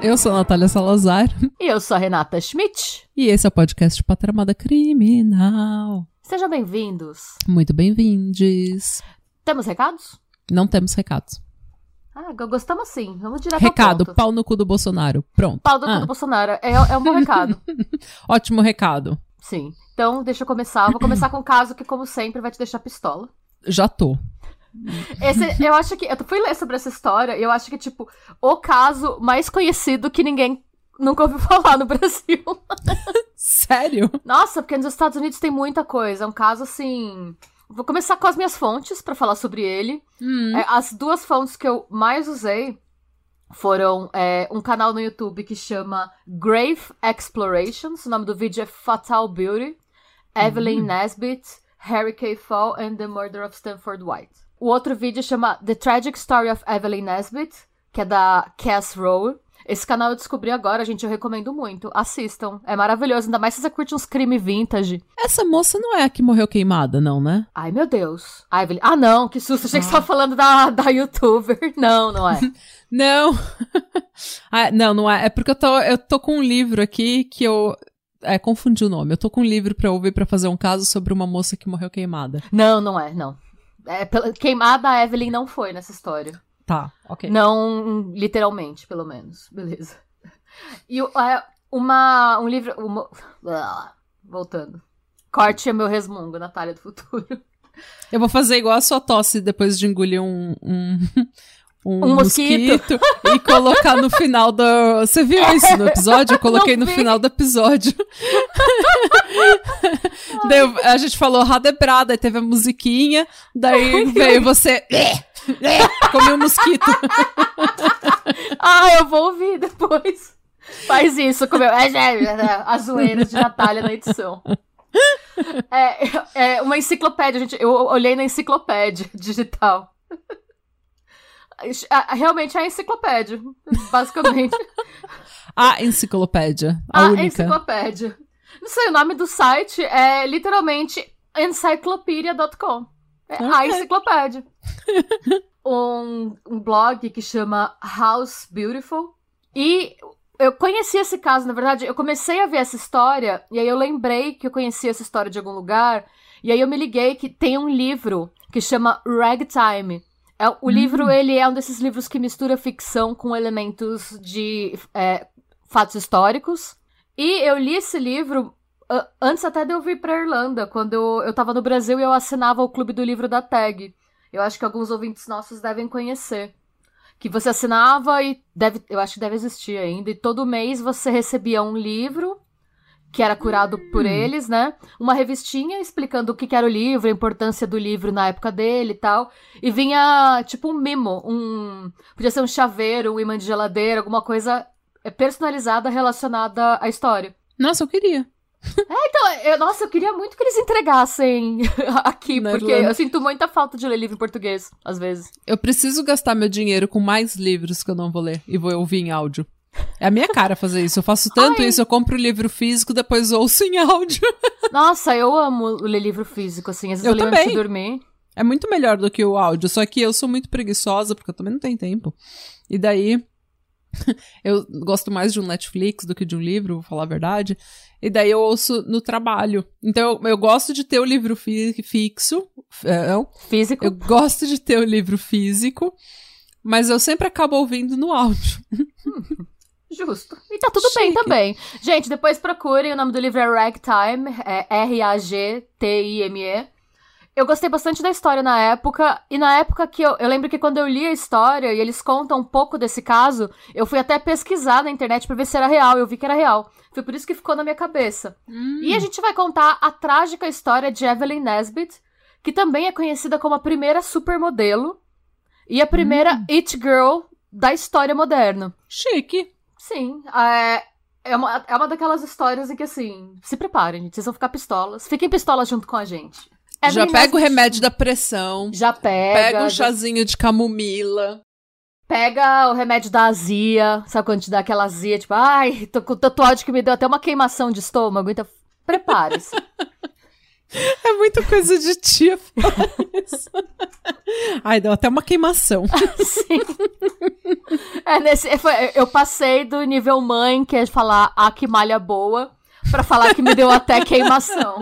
Eu sou a Natália Salazar. E eu sou a Renata Schmidt. E esse é o podcast Patramada Criminal. Sejam bem-vindos. Muito bem-vindos. Temos recados? Não temos recados. Ah, gostamos sim. Vamos direto Recado, ao ponto. pau no cu do Bolsonaro. Pronto. Pau cu Ah, do Bolsonaro. É, é um bom recado. Ótimo recado. Sim. Então, deixa eu começar. Vou começar com um caso que, como sempre, vai te deixar pistola. Já tô. Esse, eu acho que. Eu fui ler sobre essa história e eu acho que, tipo, o caso mais conhecido que ninguém nunca ouviu falar no Brasil. Sério? Nossa, porque nos Estados Unidos tem muita coisa. É um caso assim. Vou começar com as minhas fontes pra falar sobre ele. Hum. É, as duas fontes que eu mais usei foram é, um canal no YouTube que chama Grave Explorations. O nome do vídeo é Fatal Beauty, Evelyn Nesbit, Harry K. Fall and the Murder of Stanford White. O outro vídeo chama The Tragic Story of Evelyn Nesbit, que é da Cass Rowe. Esse canal eu descobri agora, gente, eu recomendo muito. Assistam, é maravilhoso, ainda mais se você curte uns crime vintage. Essa moça não é a que morreu queimada, não, né? Ai, meu Deus. Evelyn... Ah, não, que susto, achei que você tava falando da, da youtuber. Não, não é. Não. ah, não, não é. É porque eu tô, eu tô com um livro aqui que eu. É, confundi o nome. Eu tô com um livro pra ouvir pra fazer um caso sobre uma moça que morreu queimada. Não, não é, não. É, pela- queimada a Evelyn não foi nessa história. Tá, ok. Não literalmente, pelo menos. Beleza. E é, uma, um livro. uma- voltando. Corte é meu resmungo, Natália do Futuro. Eu vou fazer igual a sua tosse depois de engolir um. Um, um, Um mosquito. e colocar no final do. Você viu isso no episódio? Eu coloquei no final do episódio. daí a gente falou radebrada, aí teve a musiquinha, daí veio você. Comeu um mosquito. Ah, eu vou ouvir depois. Faz isso com meu. É, é, é, as zoeiras de Natália na edição. É, é uma enciclopédia, gente. Eu olhei na enciclopédia digital. Realmente é a enciclopédia, basicamente. A enciclopédia. A, A única. enciclopédia. Não sei, o nome do site é literalmente encyclopedia.com. É a enciclopédia. um, um blog que chama House Beautiful. E eu conheci esse caso, na verdade, eu comecei a ver essa história, e aí eu lembrei que eu conhecia essa história de algum lugar, e aí eu me liguei que tem um livro que chama Ragtime. É, o livro, ele é um desses livros que mistura ficção com elementos de é, fatos históricos. E eu li esse livro antes até de eu vir pra Irlanda, quando eu, eu tava no Brasil e eu assinava o clube do livro da Tag. Eu acho que alguns ouvintes nossos devem conhecer. Que você assinava e deve, eu acho que deve existir ainda, e todo mês você recebia um livro que era curado por eles, né? Uma revistinha explicando o que que era o livro, a importância do livro na época dele e tal. E vinha, tipo, um mimo, um... Podia ser um chaveiro, um imã de geladeira, alguma coisa é, personalizada relacionada à história. Nossa, eu queria. Então, eu- nossa, eu queria muito que eles entregassem aqui, Na porque Irlanda. eu sinto muita falta de ler livro em português, às vezes. Eu preciso gastar meu dinheiro com mais livros que eu não vou ler e vou ouvir em áudio. É a minha cara fazer isso. Eu faço tanto Ai. isso, eu compro o livro físico, depois ouço em áudio. Nossa, eu amo ler livro físico, assim. Às vezes eu, Eu leio antes de também. dormir. É muito melhor do que o áudio, só que eu sou muito preguiçosa, porque eu também não tenho tempo. E daí, eu gosto mais de um Netflix do que de um livro, vou falar a verdade. E daí eu ouço no trabalho. Então eu, eu gosto de ter o livro fi- fixo. é, não, Físico. eu gosto de ter o livro físico, mas eu sempre acabo ouvindo no áudio. Justo. E tá tudo bem Chique. também. Gente, depois procurem. O nome do livro é Ragtime. É R-A-G-T-I-M-E. Eu gostei bastante da história na época. E na época que eu. Eu lembro que quando eu li a história e eles contam um pouco desse caso, eu fui até pesquisar na internet pra ver se era real. Eu vi que era real. Foi por isso que ficou na minha cabeça. E a gente vai contar a trágica história de Evelyn Nesbit, que também é conhecida como a primeira supermodelo e a primeira it girl da história moderna. Chique. Sim, é, é, uma, é uma daquelas histórias em que, assim, se preparem, gente, vocês vão ficar pistolas. Fiquem pistolas junto com a gente. Já Evelyn pega o remédio da pressão. Já pega. Pega um já- chazinho de camomila. Pega o remédio da azia. Sabe quando te dá aquela azia? Tipo, ai, tô com ódio que me deu até uma queimação de estômago. Então, prepare-se. É muita coisa de tia isso. Ai, deu até uma queimação. Sim. É, nesse, foi- eu passei do nível mãe, que é falar ah, que malha boa, pra falar que me deu até queimação.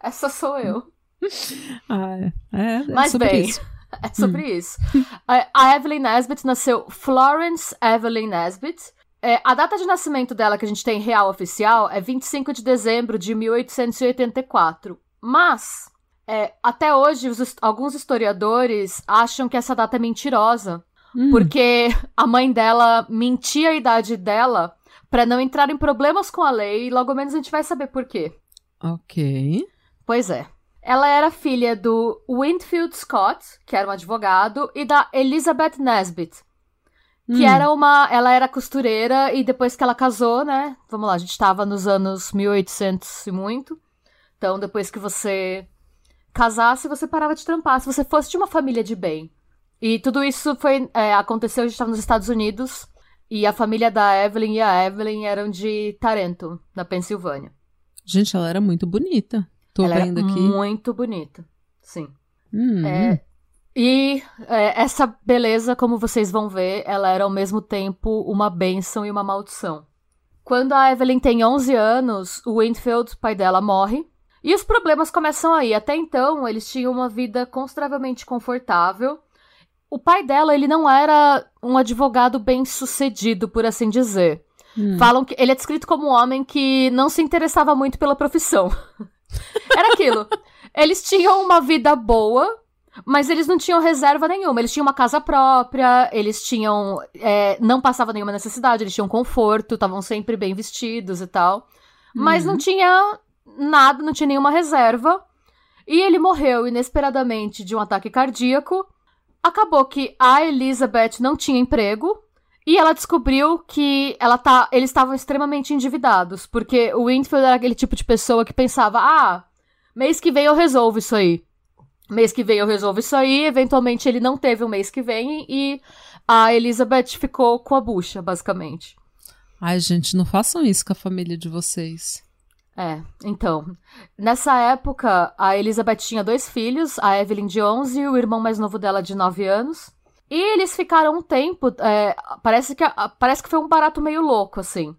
Essa sou eu. Ah, é, é, Mas sobre bem, isso. é sobre isso. A- Evelyn Nesbit nasceu Florence Evelyn Nesbit. É, a data de nascimento dela que a gente tem real oficial é 25 de dezembro de 1884. Mas, é, até hoje, os alguns historiadores acham que essa data é mentirosa. Hum, Porque a mãe dela mentia a idade dela pra não entrar em problemas com a lei e logo menos a gente vai saber por quê. Ok. Pois é. Ela era filha do Winfield Scott, que era um advogado, e da Elizabeth Nesbit, que Hum, era uma. Ela era costureira e depois que ela casou, né? Vamos lá, a gente tava nos anos 1800 e muito. Então, depois que você casasse, você parava de trampar. Se você fosse de uma família de bem. E tudo isso foi é, aconteceu, a gente estava nos Estados Unidos. E a família da Evelyn e a Evelyn eram de Tarentum, na Pensilvânia. Gente, ela era muito bonita. Tô ela vendo era aqui. muito bonita. Sim. Hum, É, e é, essa beleza, como vocês vão ver, ela era ao mesmo tempo uma bênção e uma maldição. Quando a Evelyn tem 11 anos, o Winfield, pai dela, morre. E os problemas começam aí. Até então, eles tinham uma vida consideravelmente confortável. O pai dela, ele não era um advogado bem sucedido, por assim dizer. hum. Falam que ele é descrito como um homem que não se interessava muito pela profissão. Era aquilo. Eles tinham uma vida boa, mas eles não tinham reserva nenhuma. Eles tinham uma casa própria, eles tinham. é, não passava nenhuma necessidade, eles tinham conforto, estavam sempre bem vestidos e tal. Mas Uhum. não tinha nada, não tinha nenhuma reserva. E ele morreu inesperadamente de um ataque cardíaco. Acabou que a Elizabeth não tinha emprego. E ela descobriu que ela tá, eles estavam extremamente endividados. Porque o Winfield era aquele tipo de pessoa que pensava: ah, mês que vem eu resolvo isso aí. Mês que vem eu resolvo isso aí. Eventualmente ele não teve o mês que vem. E a Elizabeth ficou com a bucha, basicamente. Ai, gente, não façam isso com a família de vocês. É, então. Nessa época, a Elizabeth tinha dois filhos, a Evelyn de 11 e o irmão mais novo dela de 9 anos. E eles ficaram um tempo. é, parece, que, parece que foi um barato meio louco, assim,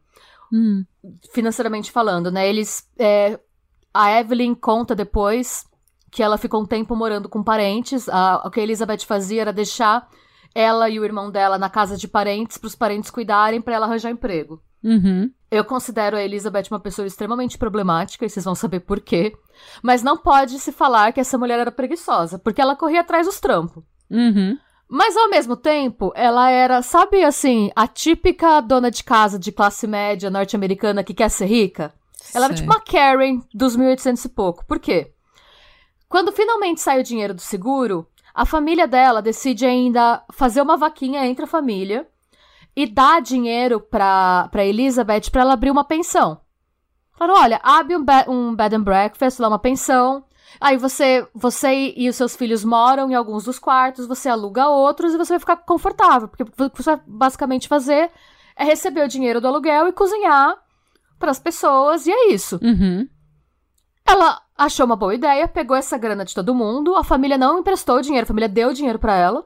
Hum, financeiramente falando, né? Eles. é, a Evelyn conta depois que ela ficou um tempo morando com parentes. A- o que a Elizabeth fazia era deixar ela e o irmão dela na casa de parentes, para os parentes cuidarem, para ela arranjar emprego. uhum. Eu considero a Elizabeth uma pessoa extremamente problemática, e vocês vão saber por quê. Mas não pode se falar que essa mulher era preguiçosa, porque ela corria atrás dos trampos. Uhum. Mas ao mesmo tempo, ela era, sabe assim, a típica dona de casa de classe média norte-americana que quer ser rica? Ela era Sei. tipo uma Karen dos 1800 e pouco. Por quê? Quando finalmente sai o dinheiro do seguro, a família dela decide ainda fazer uma vaquinha entre a família e dar dinheiro pra, pra Elizabeth pra ela abrir uma pensão. Falaram, olha, abre um, be- um bed and breakfast, lá uma pensão. Aí você, você e os seus filhos moram em alguns dos quartos, você aluga outros e você vai ficar confortável. Porque o que você vai basicamente fazer é receber o dinheiro do aluguel e cozinhar para as pessoas, e é isso. Uhum. Ela achou uma boa ideia, pegou essa grana de todo mundo, a família não emprestou dinheiro, a família deu dinheiro pra ela.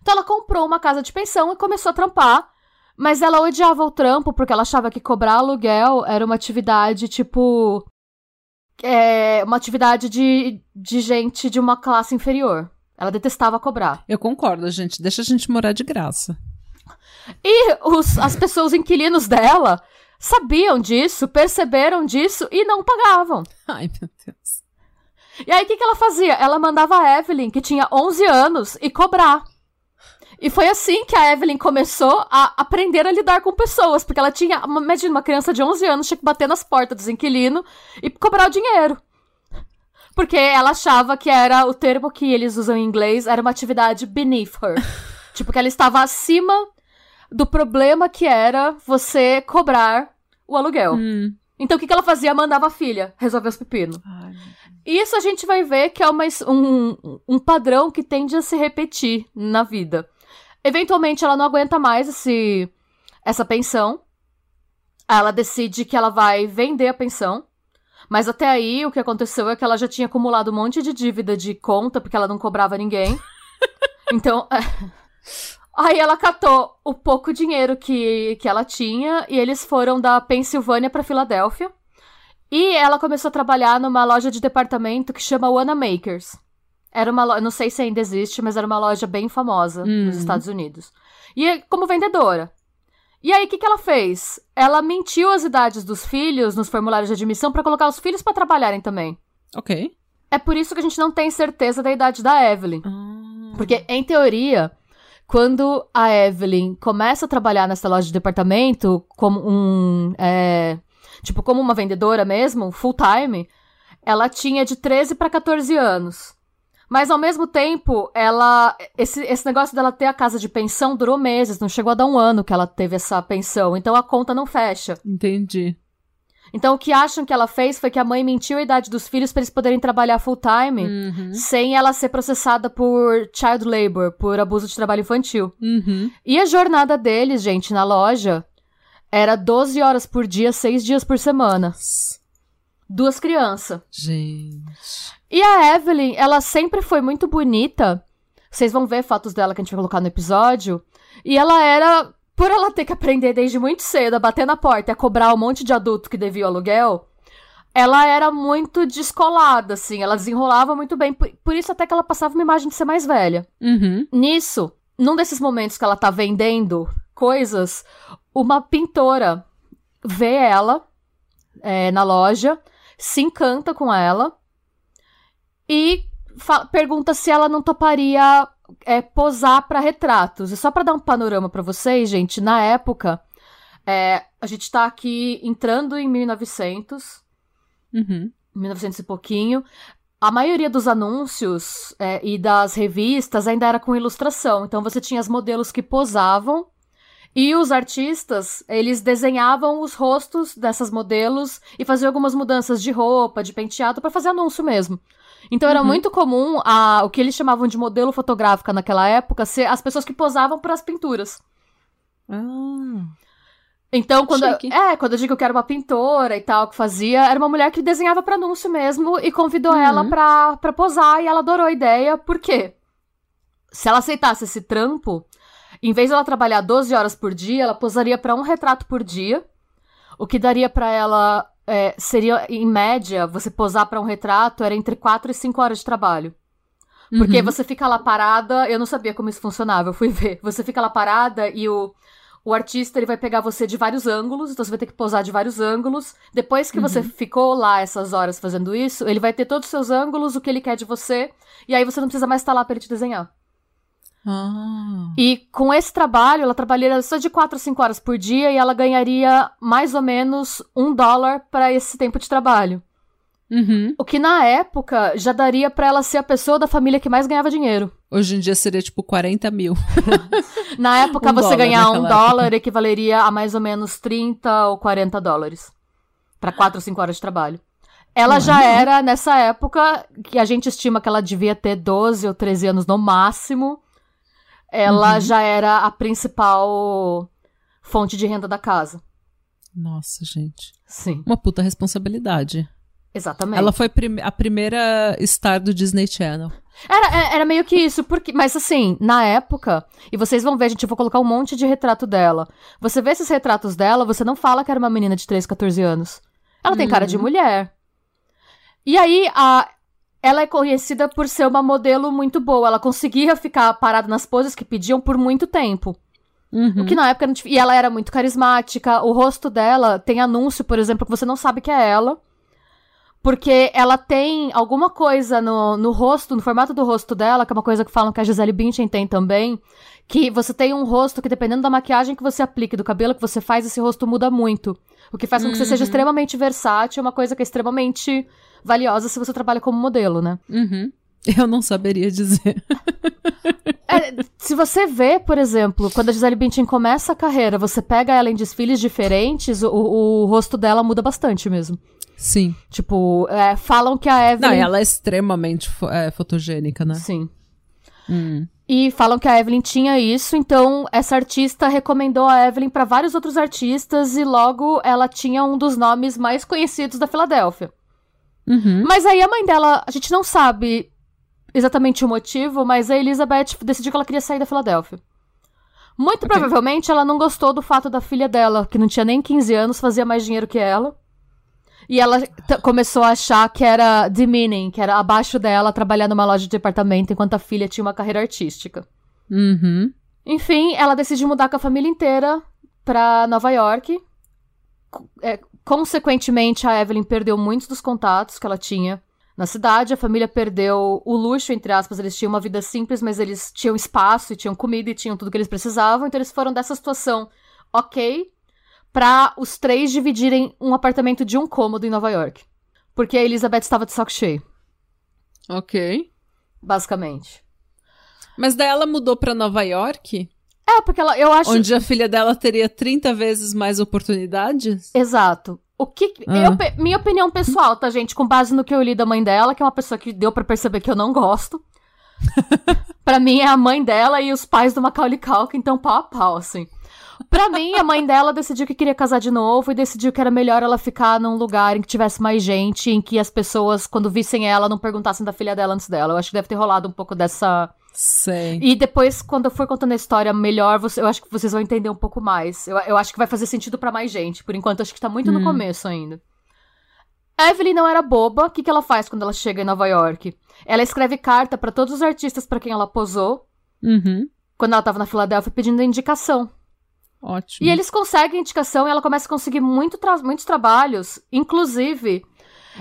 Então ela comprou uma casa de pensão e começou a trampar. Mas ela odiava o trampo porque ela achava que cobrar aluguel era uma atividade tipo. É, uma atividade de, de gente de uma classe inferior. Ela detestava cobrar. Eu concordo, gente. Deixa a gente morar de graça. E os, as pessoas inquilinos dela sabiam disso, perceberam disso e não pagavam. Ai, meu Deus. E aí, o que, que ela fazia? Ela mandava a Evelyn, que tinha 11 anos, e cobrar. E foi assim que a Evelyn começou a aprender a lidar com pessoas, porque ela tinha, uma- imagina, uma criança de 11 anos tinha que bater nas portas dos inquilinos e cobrar o dinheiro. Porque ela achava que era o termo que eles usam em inglês, era uma atividade beneath her. tipo, que ela estava acima do problema que era você cobrar o aluguel. Hum. Então, o que, que ela fazia? Mandava a filha resolver os pepinos. Ai. Isso a gente vai ver que é uma, um, um padrão que tende a se repetir na vida. Eventualmente ela não aguenta mais esse, essa pensão. Ela decide que ela vai vender a pensão. Mas até aí o que aconteceu é que ela já tinha acumulado um monte de dívida de conta, porque ela não cobrava ninguém. então. Aí ela catou o pouco dinheiro que, que ela tinha e eles foram da Pensilvânia para Filadélfia. E ela começou a trabalhar numa loja de departamento que chama Wanna Makers. Era uma loja, não sei se ainda existe, mas era uma loja bem famosa Uhum. nos Estados Unidos. E como vendedora. E aí, o que, que ela fez? Ela mentiu as idades dos filhos nos formulários de admissão pra colocar os filhos pra trabalharem também. Ok. É por isso que a gente não tem certeza da idade da Evelyn. Ah. Porque, em teoria, quando a Evelyn começa a trabalhar nessa loja de departamento como um. é, tipo, como uma vendedora mesmo, full time, ela tinha de 13 para 14 anos. Mas ao mesmo tempo, ela. Esse, esse negócio dela ter a casa de pensão durou meses, não chegou a dar um ano que ela teve essa pensão. Então a conta não fecha. Entendi. Então o que acham que ela fez foi que a mãe mentiu a idade dos filhos para eles poderem trabalhar full time Uhum. sem ela ser processada por child labor, por abuso de trabalho infantil. Uhum. E a jornada deles, gente, na loja, era 12 horas por dia, 6 dias por semana. Duas crianças. Gente. E a Evelyn, ela sempre foi muito bonita. Vocês vão ver fotos dela que a gente vai colocar no episódio. E ela era, por ela ter que aprender desde muito cedo a bater na porta e a cobrar um monte de adulto que devia o aluguel, ela era muito descolada, assim. Ela desenrolava muito bem. Por, por isso até que ela passava uma imagem de ser mais velha. Uhum. Nisso, num desses momentos que ela tá vendendo coisas, uma pintora vê ela é, na loja, se encanta com ela e pergunta se ela não toparia é, posar pra retratos. E só pra dar um panorama pra vocês, gente, na época, é, a gente tá aqui entrando em 1900, Uhum. 1900 e pouquinho. A maioria dos anúncios é, e das revistas ainda era com ilustração. Então você tinha as modelos que posavam e os artistas, eles desenhavam os rostos dessas modelos e faziam algumas mudanças de roupa, de penteado, pra fazer anúncio mesmo. Então era Uhum. muito comum a, o que eles chamavam de modelo fotográfica naquela época ser as pessoas que posavam para as pinturas. Ah. Então, quando eu, é, quando eu digo que era uma pintora e tal, que fazia, era uma mulher que desenhava pra anúncio mesmo e convidou Uhum. ela pra, pra posar e ela adorou a ideia, por quê? Se ela aceitasse esse trampo, em vez de ela trabalhar 12 horas por dia, ela posaria pra um retrato por dia, o que daria pra ela, é, seria, em média, você posar pra um retrato era entre 4 e 5 horas de trabalho. Porque Uhum. você fica lá parada, eu não sabia como isso funcionava, eu fui ver. Você fica lá parada e o, o artista ele vai pegar você de vários ângulos, então você vai ter que posar de vários ângulos. Depois que você ficou lá essas horas fazendo isso, ele vai ter todos os seus ângulos, o que ele quer de você, e aí você não precisa mais estar lá pra ele te desenhar. Ah. E com esse trabalho, ela trabalharia só de 4 a 5 horas por dia e ela ganharia mais ou menos um dólar para esse tempo de trabalho. Uhum. O que na época já daria pra ela ser a pessoa da família que mais ganhava dinheiro. Hoje em dia seria tipo 40 mil. Na época, Um você dólar ganhar um dólar equivaleria a mais ou menos 30 ou 40 dólares. Pra 4 ou 5 horas de trabalho. Ela já era, nessa época, que a gente estima que ela devia ter 12 ou 13 anos no máximo. Ela Uhum. já era a principal fonte de renda da casa. Nossa, gente. Sim, Uma puta responsabilidade. exatamente. Ela foi prime- a primeira star do Disney Channel. Era, é- era meio que isso, porque, mas assim, na época, e vocês vão ver, gente, eu vou colocar um monte de retrato dela. Você vê esses retratos dela, você não fala que era uma menina de 13, 14 anos. Ela tem cara de Uhum. mulher. E aí, a, ela é conhecida por ser uma modelo muito boa. Ela conseguia ficar parada nas poses que pediam por muito tempo. Uhum. O que na época não. E ela era muito carismática. O rosto dela tem anúncio, por exemplo, que você não sabe que é ela. Porque ela tem alguma coisa no, no rosto, no formato do rosto dela, que é uma coisa que falam que a Gisele Bündchen tem também, que você tem um rosto que, dependendo da maquiagem que você aplique, do cabelo que você faz, esse rosto muda muito. O que faz com que você seja Uhum. extremamente versátil, uma coisa que é extremamente valiosa se você trabalha como modelo, né? Uhum. Eu não saberia dizer. É, se você vê, por exemplo, quando a Gisele Bündchen começa a carreira, você pega ela em desfiles diferentes, o, o rosto dela muda bastante mesmo. Sim. Tipo, é, falam que a Evelyn... Não, ela é extremamente fo é, fotogênica, né? Sim. Hum. E falam que a Evelyn tinha isso, então essa artista recomendou a Evelyn para vários outros artistas e logo ela tinha um dos nomes mais conhecidos da Filadélfia. Uhum. Mas aí a mãe dela, a gente não sabe exatamente o motivo, mas a Elizabeth decidiu que ela queria sair da Filadélfia. Muito Ok. provavelmente ela não gostou do fato da filha dela, que não tinha nem 15 anos, fazia mais dinheiro que ela. E ela começou a achar que era demeaning, que era abaixo dela trabalhar numa loja de departamento enquanto a filha tinha uma carreira artística. Uhum. Enfim, ela decidiu mudar com a família inteira pra Nova York. É, consequentemente, a Evelyn perdeu muitos dos contatos que ela tinha na cidade. A família perdeu o luxo, entre aspas. Eles tinham uma vida simples, mas eles tinham espaço, e tinham comida e tinham tudo que eles precisavam. Então, eles foram dessa situação ok pra os três dividirem um apartamento de um cômodo em Nova York. Porque a Elizabeth estava de saco cheio, Ok. basicamente. Mas daí ela mudou pra Nova York, É, porque ela, eu acho. onde a filha dela teria 30 vezes mais oportunidades? Exato. O que. Ah. eu minha opinião pessoal, tá, gente? Com base no que eu li da mãe dela, que é uma pessoa que deu pra perceber que eu não gosto. pra mim é a mãe dela e os pais do Macaulay Culkin, então pau a pau, assim. Pra mim, a mãe dela decidiu que queria casar de novo e decidiu que era melhor ela ficar num lugar em que tivesse mais gente, em que as pessoas, quando vissem ela, não perguntassem da filha dela antes dela. Eu acho que deve ter rolado um pouco dessa. Sei. E depois, quando eu for contando a história melhor, você- eu acho que vocês vão entender um pouco mais. Eu, eu acho que vai fazer sentido pra mais gente. Por enquanto, acho que tá muito no Hum. começo ainda. A Evelyn não era boba. O que, que ela faz quando ela chega em Nova York? Ela escreve carta pra todos os artistas pra quem ela posou, Uhum. quando ela tava na Filadélfia, pedindo indicação. Ótimo. E eles conseguem indicação e ela começa a conseguir muito tra- muitos trabalhos. Inclusive,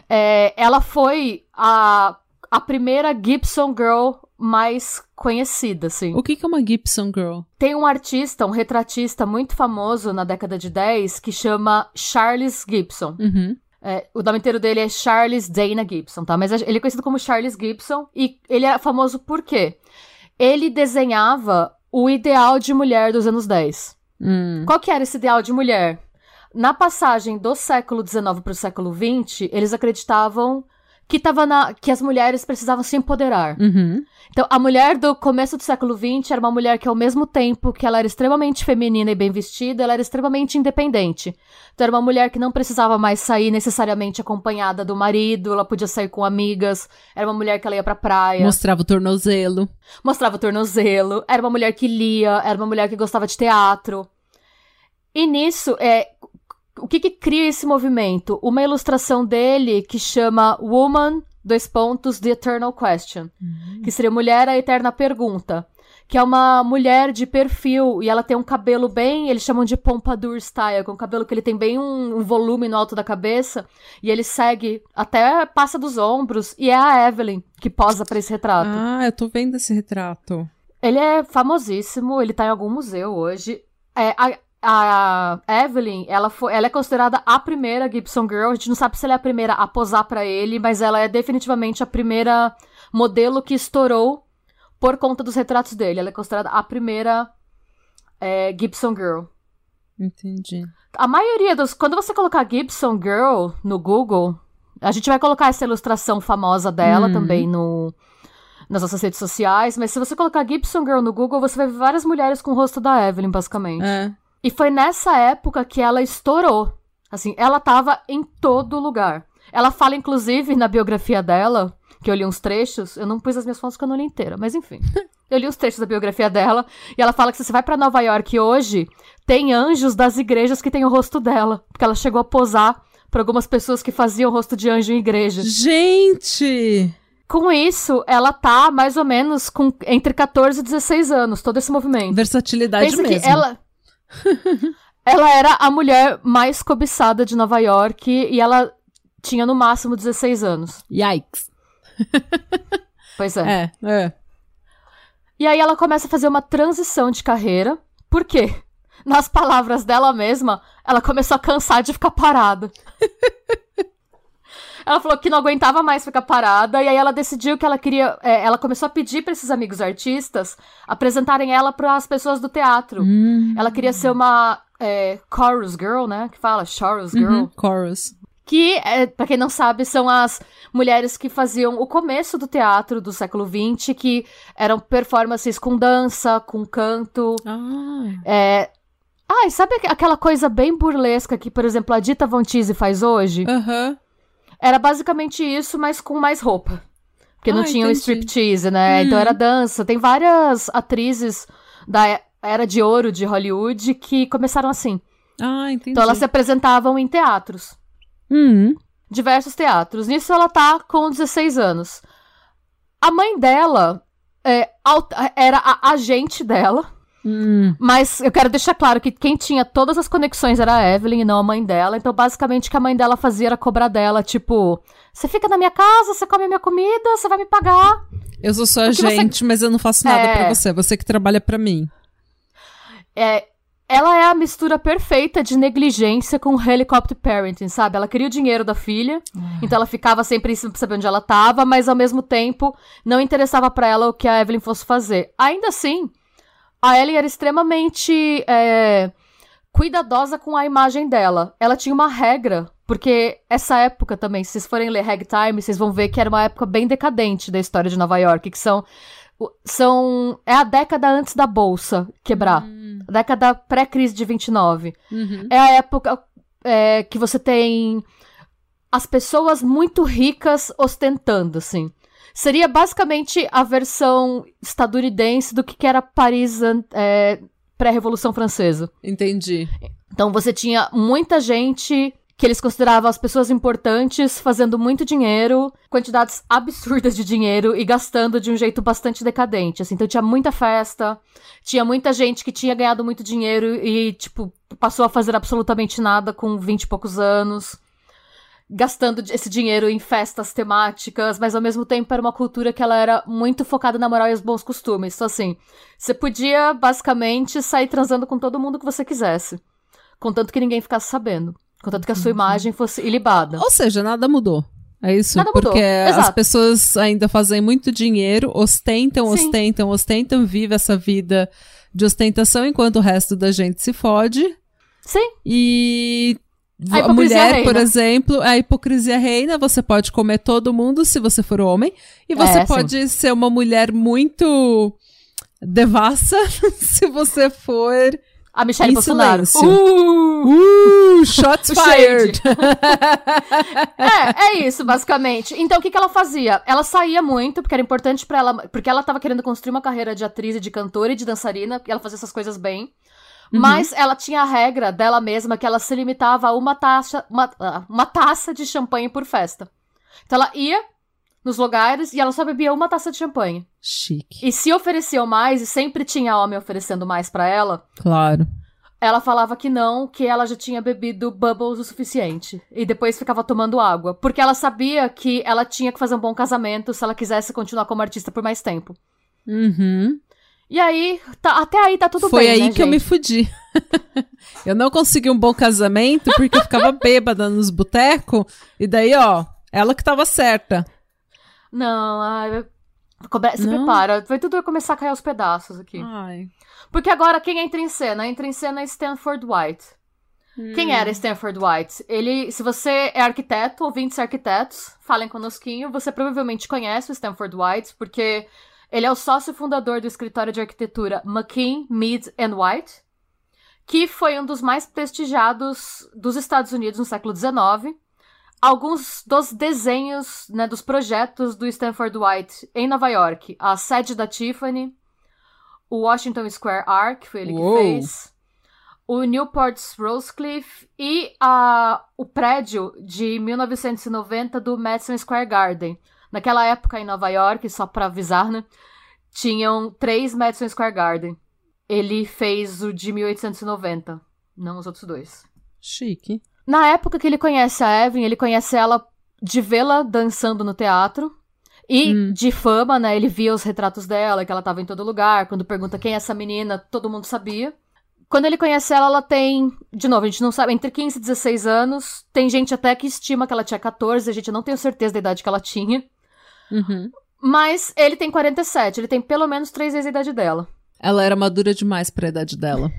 é, ela foi a, a primeira Gibson Girl mais conhecida, assim. O que é uma Gibson Girl? Tem um artista, um retratista muito famoso na década de 10 que chama Charles Gibson. Uhum. É, o nome inteiro dele é Charles Dana Gibson, tá? Mas ele é conhecido como Charles Gibson e ele é famoso por quê? Ele desenhava o ideal de mulher dos anos 10. Hum. Qual que era esse ideal de mulher? Na passagem do século XIX para o século XX, eles acreditavam que, tava na, que as mulheres precisavam se empoderar. Uhum. Então, a mulher do começo do século XX era uma mulher que, ao mesmo tempo que ela era extremamente feminina e bem vestida, ela era extremamente independente. Então, era uma mulher que não precisava mais sair necessariamente acompanhada do marido, ela podia sair com amigas, era uma mulher que ela ia pra praia, Mostrava o tornozelo. mostrava o tornozelo, era uma mulher que lia, era uma mulher que gostava de teatro. E nisso, é, o que, que cria esse movimento? Uma ilustração dele que chama Woman, dois pontos, The Eternal Question. Que seria Mulher, a Eterna Pergunta. Que é uma mulher de perfil e ela tem um cabelo bem, eles chamam de pompadour style, com um cabelo que ele tem bem um, um volume no alto da cabeça e ele segue até passa dos ombros e é a Evelyn que posa pra esse retrato. Ah, eu tô vendo esse retrato. Ele é famosíssimo, ele tá em algum museu hoje. É, a, a Evelyn, ela, foi, ela é considerada a primeira Gibson Girl. A gente não sabe se ela é a primeira a posar pra ele, mas ela é definitivamente a primeira modelo que estourou por conta dos retratos dele. Ela é considerada a primeira é, Gibson Girl. Entendi. A maioria dos. Quando você colocar Gibson Girl no Google, a gente vai colocar essa ilustração famosa dela Uhum. também no, nas nossas redes sociais, mas se você colocar Gibson Girl no Google, você vai ver várias mulheres com o rosto da Evelyn, basicamente. É. E foi nessa época que ela estourou. Assim, ela tava em todo lugar. Ela fala, inclusive, na biografia dela, que eu li uns trechos, eu não pus as minhas fotos porque eu não li inteira, mas enfim. Eu li os trechos da biografia dela, e ela fala que se você vai pra Nova York hoje, tem anjos das igrejas que tem o rosto dela. Porque ela chegou a posar pra algumas pessoas que faziam rosto de anjo em igreja. Gente! Com isso, ela tá mais ou menos com entre 14 e 16 anos, todo esse movimento. Versatilidade Pensa mesmo. que ela. Ela era a mulher mais cobiçada de Nova York e ela tinha no máximo 16 anos. Yikes. Pois é. É, é. E aí ela começa a fazer uma transição de carreira. Por quê? Nas palavras dela mesma, ela começou a cansar de ficar parada. ela falou que não aguentava mais ficar parada, e aí ela decidiu que ela queria. É, ela começou a pedir para esses amigos artistas apresentarem ela para as pessoas do teatro. Hum. Ela queria ser uma é, chorus girl, né? Que fala chorus girl. Uhum, chorus. Que, é, para quem não sabe, são as mulheres que faziam o começo do teatro do século XX, que eram performances com dança, com canto. Ah. É... Ah, e sabe aquela coisa bem burlesca que, por exemplo, a Dita Von Teese faz hoje? Aham. Era basicamente isso, mas com mais roupa. Porque não Ah, tinha o striptease, né? Hum. Então era dança. Tem várias atrizes da era de ouro de Hollywood que começaram assim. Ah, entendi. Então elas se apresentavam em teatros. Hum. diversos teatros. Nisso ela tá com 16 anos. A mãe dela é, era a agente dela, Hum. mas eu quero deixar claro que quem tinha todas as conexões era a Evelyn e não a mãe dela. Então, basicamente, o que a mãe dela fazia era cobrar dela, tipo, você fica na minha casa, você come a minha comida, você vai me pagar. Eu sou só Porque você- agente, mas eu não faço nada É. pra você. Você que trabalha pra mim. É, ela é a mistura perfeita de negligência com helicopter parenting, sabe? Ela queria o dinheiro da filha, então ela ficava sempre em cima pra saber onde ela tava, mas ao mesmo tempo não interessava pra ela o que a Evelyn fosse fazer. Ainda assim, a Ellie era extremamente é, cuidadosa com a imagem dela. Ela tinha uma regra, porque essa época também, se vocês forem ler Ragtime, vocês vão ver que era uma época bem decadente da história de Nova York, que são são é a década antes da bolsa quebrar. A década pré-crise de 29. Uhum. É a época é, que você tem as pessoas muito ricas ostentando, assim. Seria basicamente a versão estadunidense do que era Paris é, pré-revolução francesa. Entendi. Então você tinha muita gente que eles consideravam as pessoas importantes fazendo muito dinheiro, quantidades absurdas de dinheiro e gastando de um jeito bastante decadente. Assim. Então tinha muita festa, tinha muita gente que tinha ganhado muito dinheiro e, tipo, passou a fazer absolutamente nada com 20 e poucos anos. Gastando esse dinheiro em festas temáticas, mas ao mesmo tempo era uma cultura que ela era muito focada na moral e os bons costumes. Então, assim, você podia basicamente sair transando com todo mundo que você quisesse. Contanto que ninguém ficasse sabendo. Contanto que a sua imagem fosse ilibada. Ou seja, nada mudou. É isso? Nada mudou. Porque as Exato. pessoas ainda fazem muito dinheiro, ostentam, Sim. ostentam, ostentam, vivem essa vida de ostentação enquanto o resto da gente se fode. Sim, E A a, mulher, reina. por exemplo, a hipocrisia reina. Você pode comer todo mundo se você for homem. E você É, sim. pode ser uma mulher muito devassa se você for. a Michelle Bolsonaro. Uh! Uh, shots fired! É, é isso, basicamente. Então, o que, que ela fazia? Ela saía muito, porque era importante pra ela. Porque ela tava querendo construir uma carreira de atriz e de cantora e de dançarina, e ela fazia essas coisas bem. Uhum. Mas ela tinha a regra dela mesma que ela se limitava a uma taça, uma, ah, uma taça de champanhe por festa. Então ela ia nos lugares e ela só bebia uma taça de champanhe. Chique. E se ofereciam mais, e sempre tinha homem oferecendo mais pra ela, Claro. ela falava que não, que ela já tinha bebido bubbles o suficiente. E depois ficava tomando água. Porque ela sabia que ela tinha que fazer um bom casamento se ela quisesse continuar como artista por mais tempo. Uhum. E aí, tá- até aí tá tudo Foi bem. aí né, que eu me gente? fudi. eu não consegui um bom casamento porque eu ficava bêbada nos botecos. E daí, ó, ela que tava certa. Não, ai. Se Não? prepara, vai tudo começar a cair aos pedaços aqui. Ai. Porque agora quem entra em cena? Entra em cena Stanford White. Quem era Stanford White? Ele, se você é arquiteto, ouvintes arquitetos, falem conosquinho, você provavelmente conhece o Stanford White, porque ele é o sócio fundador do escritório de arquitetura McKean, Mead and White, que foi um dos mais prestigiados dos Estados Unidos no século XIX. Alguns dos desenhos, né, dos projetos do Stanford White em Nova York, a sede da Tiffany, o Washington Square Arc, foi ele Uou. que fez, o Newport Rosecliff e a, o prédio de 1990 do Madison Square Garden. Naquela época em Nova York, só pra avisar, né? Tinham três Madison Square Garden. Ele fez o de 1890, não os outros dois. Chique. Na época que ele conhece a Evan, ele conhece ela de vê-la dançando no teatro. E Hum. de fama, né? Ele via os retratos dela, que ela tava em todo lugar. Quando pergunta quem é essa menina, todo mundo sabia. Quando ele conhece ela, ela tem, de novo, a gente não sabe, entre 15 e 16 anos. Tem gente até que estima que ela tinha 14, a gente não tem certeza da idade que ela tinha. Uhum. Mas ele tem 47, ele tem pelo menos três vezes a idade dela. Ela era madura demais pra idade dela.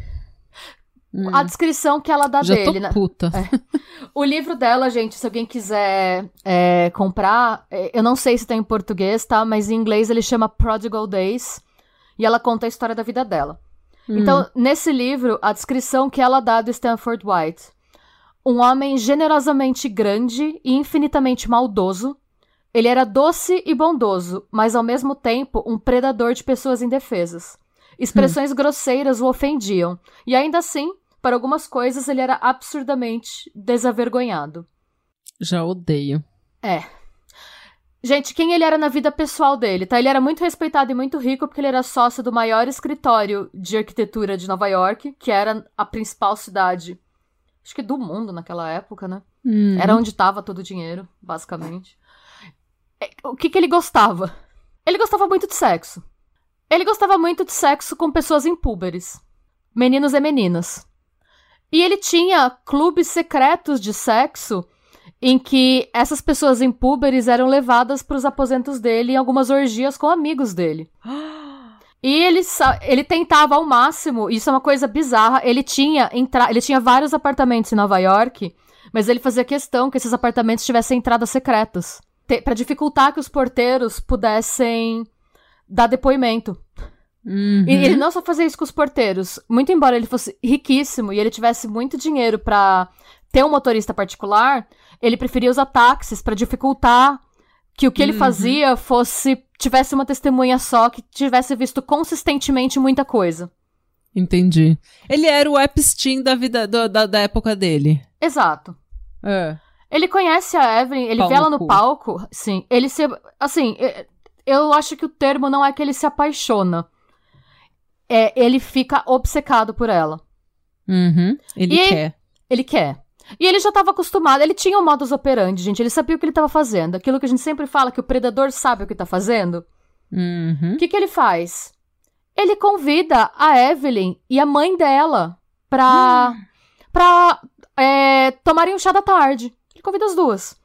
Hum. A descrição que ela dá Já dele, tô né? puta. O livro dela, gente, se alguém quiser é, comprar, é, eu não sei se tem em português, tá? Mas em inglês ele chama Prodigal Days. E ela conta a história da vida dela. Hum. Então, nesse livro, a descrição que ela dá do Stanford White. Um homem generosamente grande e infinitamente maldoso. Ele era doce e bondoso, mas ao mesmo tempo um predador de pessoas indefesas. Expressões grosseiras o ofendiam, e ainda assim, para algumas coisas, ele era absurdamente desavergonhado. Já odeio. É. Gente, quem ele era na vida pessoal dele, tá? Ele era muito respeitado e muito rico porque ele era sócio do maior escritório de arquitetura de Nova York, que era a principal cidade, acho que do mundo naquela época, né? Hum. Era onde tava todo o dinheiro, basicamente. É, O que que ele gostava? Ele gostava muito de sexo. Ele gostava muito de sexo com pessoas impúberes. Meninos e meninas. E ele tinha clubes secretos de sexo em que essas pessoas impúberes eram levadas para os aposentos dele em algumas orgias com amigos dele. E ele, ele tentava ao máximo, isso é uma coisa bizarra, ele tinha entra ele tinha vários apartamentos em Nova York, mas ele fazia questão que esses apartamentos tivessem entradas secretas, para dificultar que os porteiros pudessem dar depoimento. Uhum. E ele não só fazia isso com os porteiros, muito embora ele fosse riquíssimo e ele tivesse muito dinheiro pra ter um motorista particular, ele preferia usar táxis pra dificultar que o que ele Uhum. fazia fosse tivesse uma testemunha só que tivesse visto consistentemente muita coisa. Entendi. Ele era o Epstein da vida do- da, da época dele. Exato. É. Ele conhece a Evelyn, ele Pau vê no ela no cu. palco, sim. Ele se. Assim, eu acho que o termo não é que ele se apaixona. É, ele fica obcecado por ela. Uhum. Ele E- quer. Ele quer. E ele já estava acostumado, ele tinha o modus operandi, gente. Ele sabia o que ele estava fazendo. Aquilo que a gente sempre fala, que o predador sabe o que tá fazendo. Uhum. O que, que ele faz? Ele convida a Evelyn e a mãe dela pra. pra é, tomarem um chá da tarde. Ele convida as duas.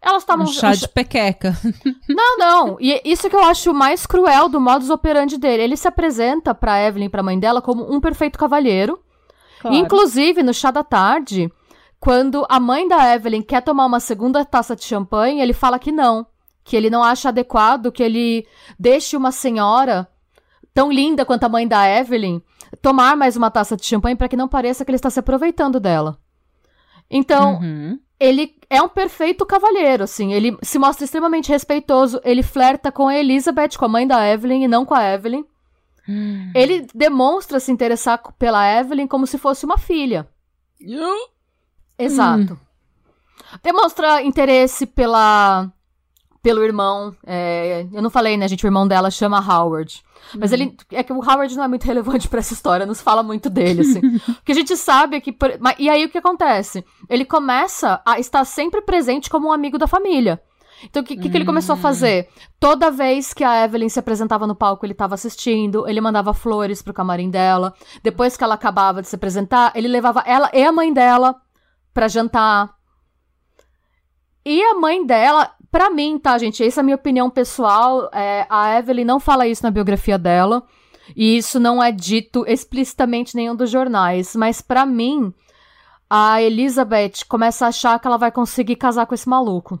Elas tomam Um chá de pequeca. Não, não. E isso que eu acho mais cruel do modus operandi dele. Ele se apresenta pra Evelyn pra mãe dela como um perfeito cavalheiro. Claro. Inclusive, no chá da tarde, quando a mãe da Evelyn quer tomar uma segunda taça de champanhe, ele fala que não. Que ele não acha adequado que ele deixe uma senhora tão linda quanto a mãe da Evelyn tomar mais uma taça de champanhe para que não pareça que ele está se aproveitando dela. Então, Uhum. Ele é um perfeito cavalheiro, assim. Ele se mostra extremamente respeitoso. Ele flerta com a Elizabeth, com a mãe da Evelyn, e não com a Evelyn. Ele demonstra se interessar pela Evelyn como se fosse uma filha. Exato. Demonstra interesse pela pelo irmão. é, eu não falei, né, gente? O irmão dela chama Howard. Mas ele. É que o Howard não é muito relevante pra essa história, nos fala muito dele, assim. o que a gente sabe é que. por- mas- e aí o que acontece? Ele começa a estar sempre presente como um amigo da família. Então, o que, que, que ele começou a fazer? Toda vez que a Evelyn se apresentava no palco, ele estava assistindo, ele mandava flores pro camarim dela. Depois que ela acabava de se apresentar, ele levava ela e a mãe dela pra jantar. E a mãe dela, pra mim, tá, gente? Essa é a minha opinião pessoal. é, a Evelyn não fala isso na biografia dela. E isso não é dito explicitamente em nenhum dos jornais. Mas pra mim, a Elizabeth começa a achar que ela vai conseguir casar com esse maluco.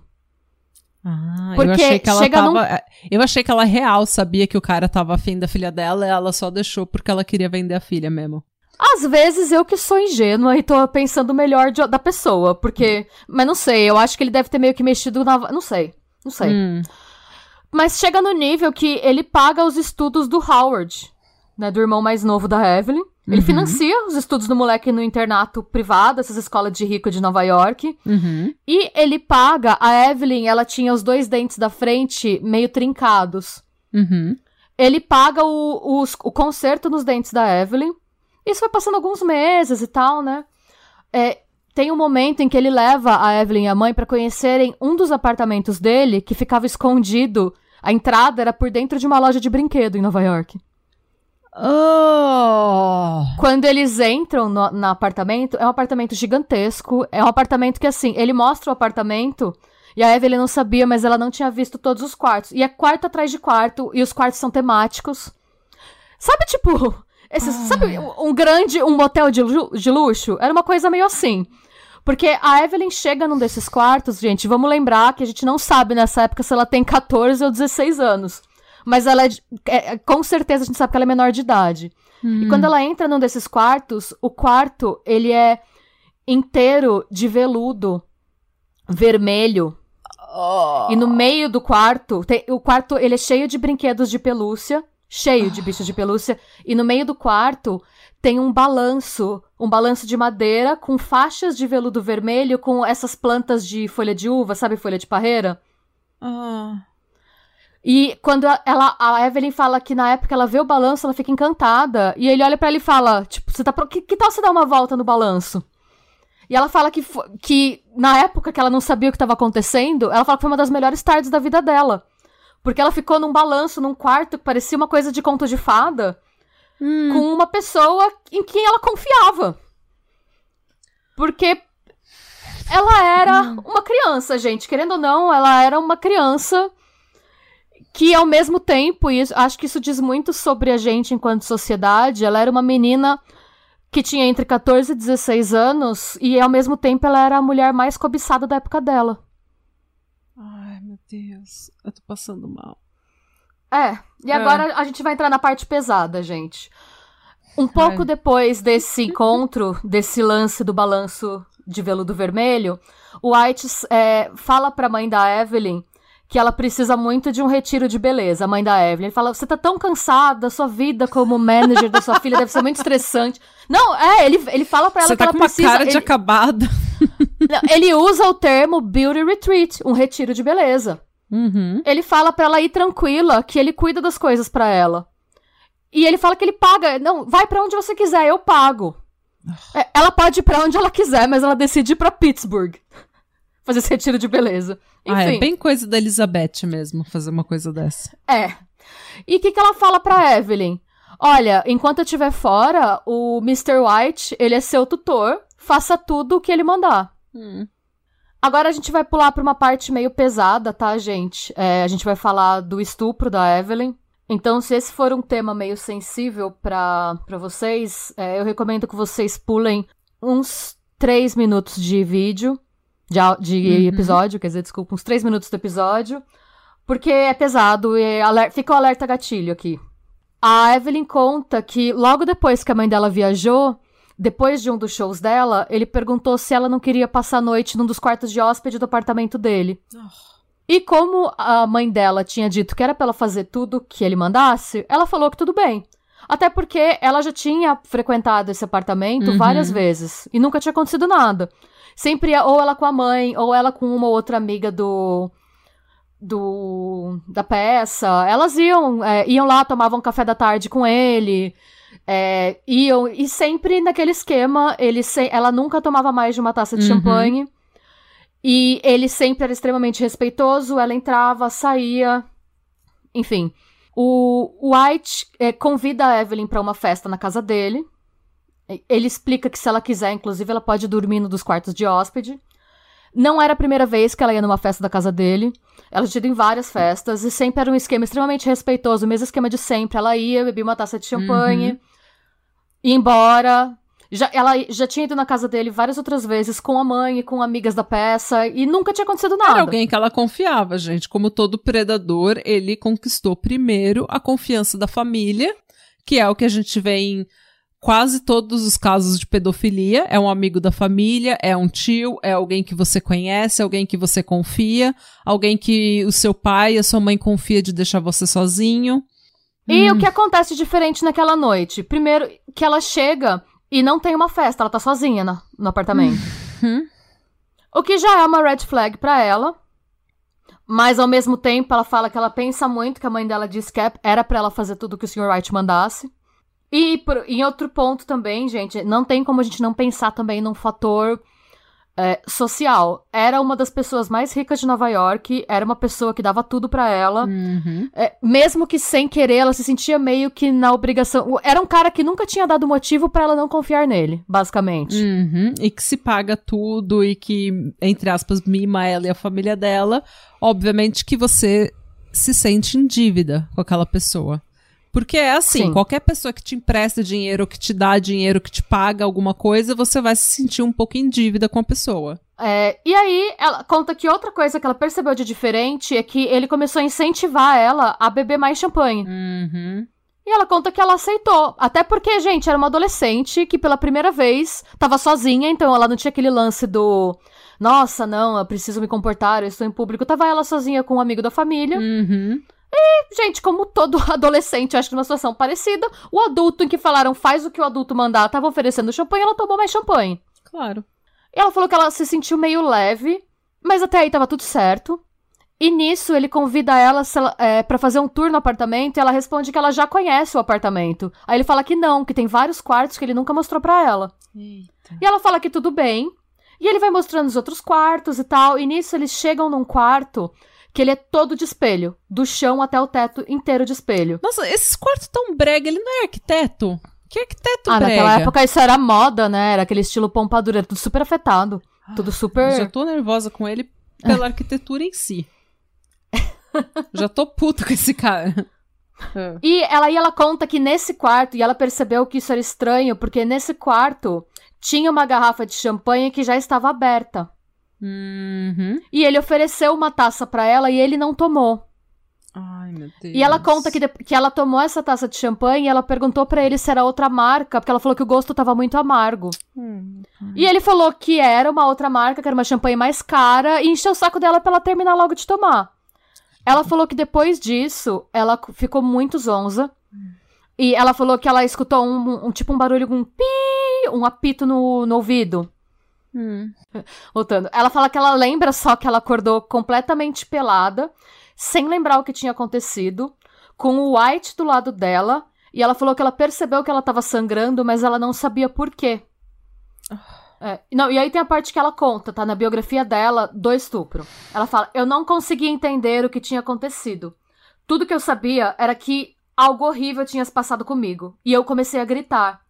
Ah, eu Porque achei que ela tava. num- é, Eu achei que ela real sabia que o cara tava afim da filha dela e ela só deixou porque ela queria vender a filha mesmo. Às vezes eu que sou ingênua e tô pensando melhor de- da pessoa, porque. Mas não sei, eu acho que ele deve ter meio que mexido na. Não sei, não sei. Hum. Mas chega no nível que ele paga os estudos do Howard, né? Do irmão mais novo da Evelyn. Ele Uhum. financia os estudos do moleque no internato privado, essas escolas de rico de Nova York. Uhum. E ele paga. A Evelyn, ela tinha os dois dentes da frente meio trincados. Uhum. Ele paga o, os- o conserto nos dentes da Evelyn. Isso vai passando alguns meses e tal, né? É, tem um momento em que ele leva a Evelyn e a mãe pra conhecerem um dos apartamentos dele que ficava escondido. A entrada era por dentro de uma loja de brinquedo em Nova York. Oh. Quando eles entram no, no apartamento, é um apartamento gigantesco. É um apartamento que, assim, ele mostra o apartamento e a Evelyn não sabia, mas ela não tinha visto todos os quartos. E é quarto atrás de quarto, e os quartos são temáticos. Sabe, tipo, esse, Ah. sabe um grande, um motel de, lu- de luxo? Era uma coisa meio assim. Porque a Evelyn chega num desses quartos, gente, vamos lembrar que a gente não sabe nessa época se ela tem 14 ou 16 anos. Mas ela é, é- é- com certeza a gente sabe que ela é menor de idade. E quando ela entra num desses quartos, o quarto, ele é inteiro de veludo vermelho. Oh. E no meio do quarto, tem- o quarto, ele é cheio de brinquedos de pelúcia, cheio de bichos de pelúcia, e no meio do quarto tem um balanço, um balanço de madeira com faixas de veludo vermelho com essas plantas de folha de uva, sabe folha de parreira? Ah. E quando a- ela, a Evelyn fala que na época ela vê o balanço, ela fica encantada. E ele olha pra ela e fala, tipo, você tá pro... que, que tal você dar uma volta no balanço? E ela fala que, que na época que ela não sabia o que estava acontecendo, ela fala que foi uma das melhores tardes da vida dela. Porque ela ficou num balanço, num quarto que parecia uma coisa de conto de fada, Hum. com uma pessoa em quem ela confiava. Porque ela era uma criança, gente. Querendo ou não, ela era uma criança que, ao mesmo tempo, e acho que isso diz muito sobre a gente enquanto sociedade, ela era uma menina que tinha entre 14 e 16 anos e, ao mesmo tempo, ela era a mulher mais cobiçada da época dela. Deus. Eu tô passando mal. É, e É. agora a gente vai entrar na parte pesada, gente. Um pouco Ai. depois desse encontro, desse lance do balanço de veludo vermelho, o White é, fala pra mãe da Evelyn que ela precisa muito de um retiro de beleza, a mãe da Evelyn. Ele fala, você tá tão cansada, sua vida como manager da sua filha deve ser muito estressante. Não, é, ele, ele fala pra ela Você que tá ela com uma precisa... cara de ele- acabada. Não, ele usa o termo beauty retreat, um retiro de beleza. Uhum. Ele fala pra ela ir tranquila, que ele cuida das coisas pra ela. E ele fala que ele paga. Não, vai pra onde você quiser, eu pago. É, ela pode ir pra onde ela quiser, mas ela decide ir pra Pittsburgh. Fazer esse retiro de beleza. Enfim. Ah, é bem coisa da Elizabeth mesmo, fazer uma coisa dessa. É. E o que, que ela fala pra Evelyn? Olha, enquanto eu estiver fora, o Mr. White, ele é seu tutor. Faça tudo o que ele mandar. Agora a gente vai pular pra uma parte meio pesada, tá, gente? É, a gente vai falar do estupro da Evelyn. Então, se esse for um tema meio sensível pra vocês, é, eu recomendo que vocês pulem uns três minutos de vídeo, de, de Uhum. episódio, quer dizer, desculpa, uns três minutos do episódio, porque é pesado e aler- fica o alerta gatilho aqui. A Evelyn conta que logo depois que a mãe dela viajou, depois de um dos shows dela, ele perguntou se ela não queria passar a noite num dos quartos de hóspede do apartamento dele. E como a mãe dela tinha dito que era pra ela fazer tudo que ele mandasse, ela falou que tudo bem. Até porque ela já tinha frequentado esse apartamento Uhum. várias vezes e nunca tinha acontecido nada. Sempre ia ou ela com a mãe, ou ela com uma ou outra amiga do do da peça. Elas iam é, iam lá, tomavam café da tarde com ele. é, iam e sempre naquele esquema, ele se- ela nunca tomava mais de uma taça de Uhum. champanhe. E ele sempre era extremamente respeitoso, ela entrava, saía. Enfim. O White é, convida a Evelyn pra uma festa na casa dele. Ele explica que se ela quiser, inclusive, ela pode dormir no dos quartos de hóspede. Não era a primeira vez que ela ia numa festa da casa dele. Ela tinha ido em várias festas e sempre era um esquema extremamente respeitoso, o mesmo esquema de sempre. Ela ia, bebia uma taça de champanhe, ia embora. Já, ela já tinha ido na casa dele várias outras vezes com a mãe e com amigas da peça e nunca tinha acontecido nada. Era alguém que ela confiava, gente. Como todo predador, ele conquistou primeiro a confiança da família, que é o que a gente vê em quase todos os casos de pedofilia. É um amigo da família, é um tio, é alguém que você conhece, alguém que você confia, alguém que o seu pai e a sua mãe confia de deixar você sozinho. E Hum. o que acontece diferente naquela noite? Primeiro, que ela chega e não tem uma festa, ela tá sozinha na- no apartamento. Uhum. O que já é uma red flag pra ela. Mas ao mesmo tempo ela fala que ela pensa muito que a mãe dela disse que é- era pra ela fazer tudo que o Sr. Wright mandasse. E por- em outro ponto também, gente, não tem como a gente não pensar também num fator é, social. Era uma das pessoas mais ricas de Nova York, era uma pessoa que dava tudo pra ela. Uhum. É, mesmo que sem querer, ela se sentia meio que na obrigação. Era um cara que nunca tinha dado motivo pra ela não confiar nele, basicamente. Uhum. E que se paga tudo e que, entre aspas, mima ela e a família dela. Obviamente que você se sente em dívida com aquela pessoa. Porque é assim, Sim. qualquer pessoa que te empresta dinheiro, que te dá dinheiro, que te paga alguma coisa, você vai se sentir um pouco em dívida com a pessoa. É, e aí, ela conta que outra coisa que ela percebeu de diferente é que ele começou a incentivar ela a beber mais champanhe. Uhum. E ela conta que ela aceitou. Até porque, gente, era uma adolescente que pela primeira vez tava sozinha, então ela não tinha aquele lance do. Nossa, não, eu preciso me comportar, eu estou em público. Tava ela sozinha com um amigo da família. Uhum. Gente, como todo adolescente, eu acho que numa situação parecida, o adulto em que falaram faz o que o adulto mandar, tava oferecendo champanhe, ela tomou mais champanhe. Claro. E ela falou que ela se sentiu meio leve, mas até aí tava tudo certo. E nisso ele convida ela é, pra fazer um tour no apartamento e ela responde que ela já conhece o apartamento. Aí ele fala que não, que tem vários quartos que ele nunca mostrou pra ela. Eita. E ela fala que tudo bem. E ele vai mostrando os outros quartos e tal. E nisso eles chegam num quarto que ele é todo de espelho. Do chão até o teto inteiro de espelho. Nossa, esses quartos tão brega, ele não é arquiteto? Que arquiteto ah, brega? naquela época isso era moda, né? Era aquele estilo pompadura, tudo super afetado. Tudo super. Já tô nervosa com ele pela arquitetura em si. Já tô puta com esse cara. É. E ela, e ela conta que nesse quarto, e ela percebeu que isso era estranho, porque nesse quarto tinha uma garrafa de champanhe que já estava aberta. Uhum. E ele ofereceu uma taça pra ela e ele não tomou. Ai, meu Deus. E ela conta que, que ela tomou essa taça de champanhe e ela perguntou pra ele se era outra marca, porque ela falou que o gosto tava muito amargo. Hum. E ele falou que era uma outra marca, que era uma champanhe mais cara, e encheu o saco dela pra ela terminar logo de tomar. Ela falou que depois disso, ela ficou muito zonza. E ela falou que ela escutou um, um- tipo um barulho, um pi, um apito no, no ouvido. Hum. Voltando. Ela fala que ela lembra só que ela acordou completamente pelada, sem lembrar o que tinha acontecido, com o White do lado dela, e ela falou que ela percebeu que ela tava sangrando, mas ela não sabia por quê. É, não, e aí tem a parte que ela conta, tá? Na biografia dela, do estupro. Ela fala: Eu não conseguia entender o que tinha acontecido. Tudo que eu sabia era que algo horrível tinha se passado comigo. E eu comecei a gritar.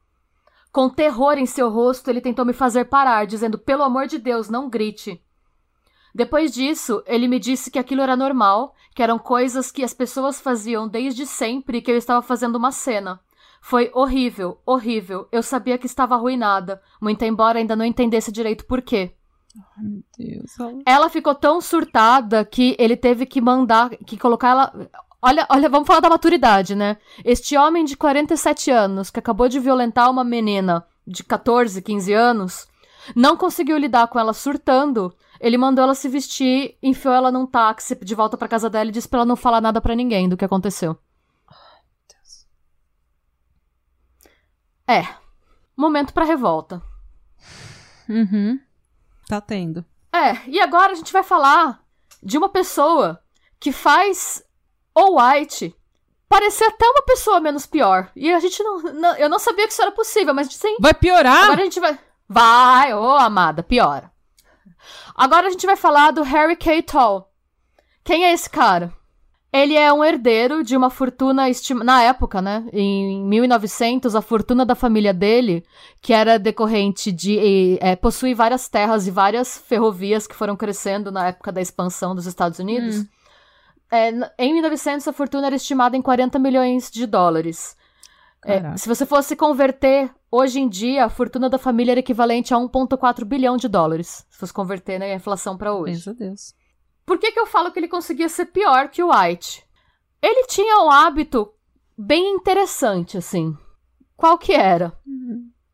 Com terror em seu rosto, ele tentou me fazer parar, dizendo: Pelo amor de Deus, não grite. Depois disso, ele me disse que aquilo era normal, que eram coisas que as pessoas faziam desde sempre e que eu estava fazendo uma cena. Foi horrível, horrível. Eu sabia que estava arruinada, muito embora ainda não entendesse direito por quê. Ai, meu Deus. ela- Ela ficou tão surtada que ele teve que mandar, que colocar ela. Olha, olha, vamos falar da maturidade, né? Este homem de 47 anos, que acabou de violentar uma menina de 14, 15 anos, não conseguiu lidar com ela surtando. Ele mandou ela se vestir, enfiou ela num táxi de volta pra casa dela e disse pra ela não falar nada pra ninguém do que aconteceu. É. Momento pra revolta. Uhum. Tá tendo. É, e agora a gente vai falar de uma pessoa que faz o White parecer até uma pessoa menos pior. E a gente não, não- Eu não sabia que isso era possível, mas sim. Vai piorar? Agora a gente vai. Vai, ô amada, piora. Agora a gente vai falar do Harry K. Tall. Quem é esse cara? Ele é um herdeiro de uma fortuna estima... na época, né? Em 1900, a fortuna da família dele, que era decorrente de possuir várias terras e várias ferrovias que foram crescendo na época da expansão dos Estados Unidos. Hum. É, em 1900, a fortuna era estimada em 40 milhões de dólares. É, se você fosse converter hoje em dia, a fortuna da família era equivalente a 1,4 bilhão de dólares. Se fosse converter né, a inflação para hoje. Pensa Deus. Por que, que eu falo que ele conseguia ser pior que o White? Ele tinha um hábito bem interessante, assim. Qual que era?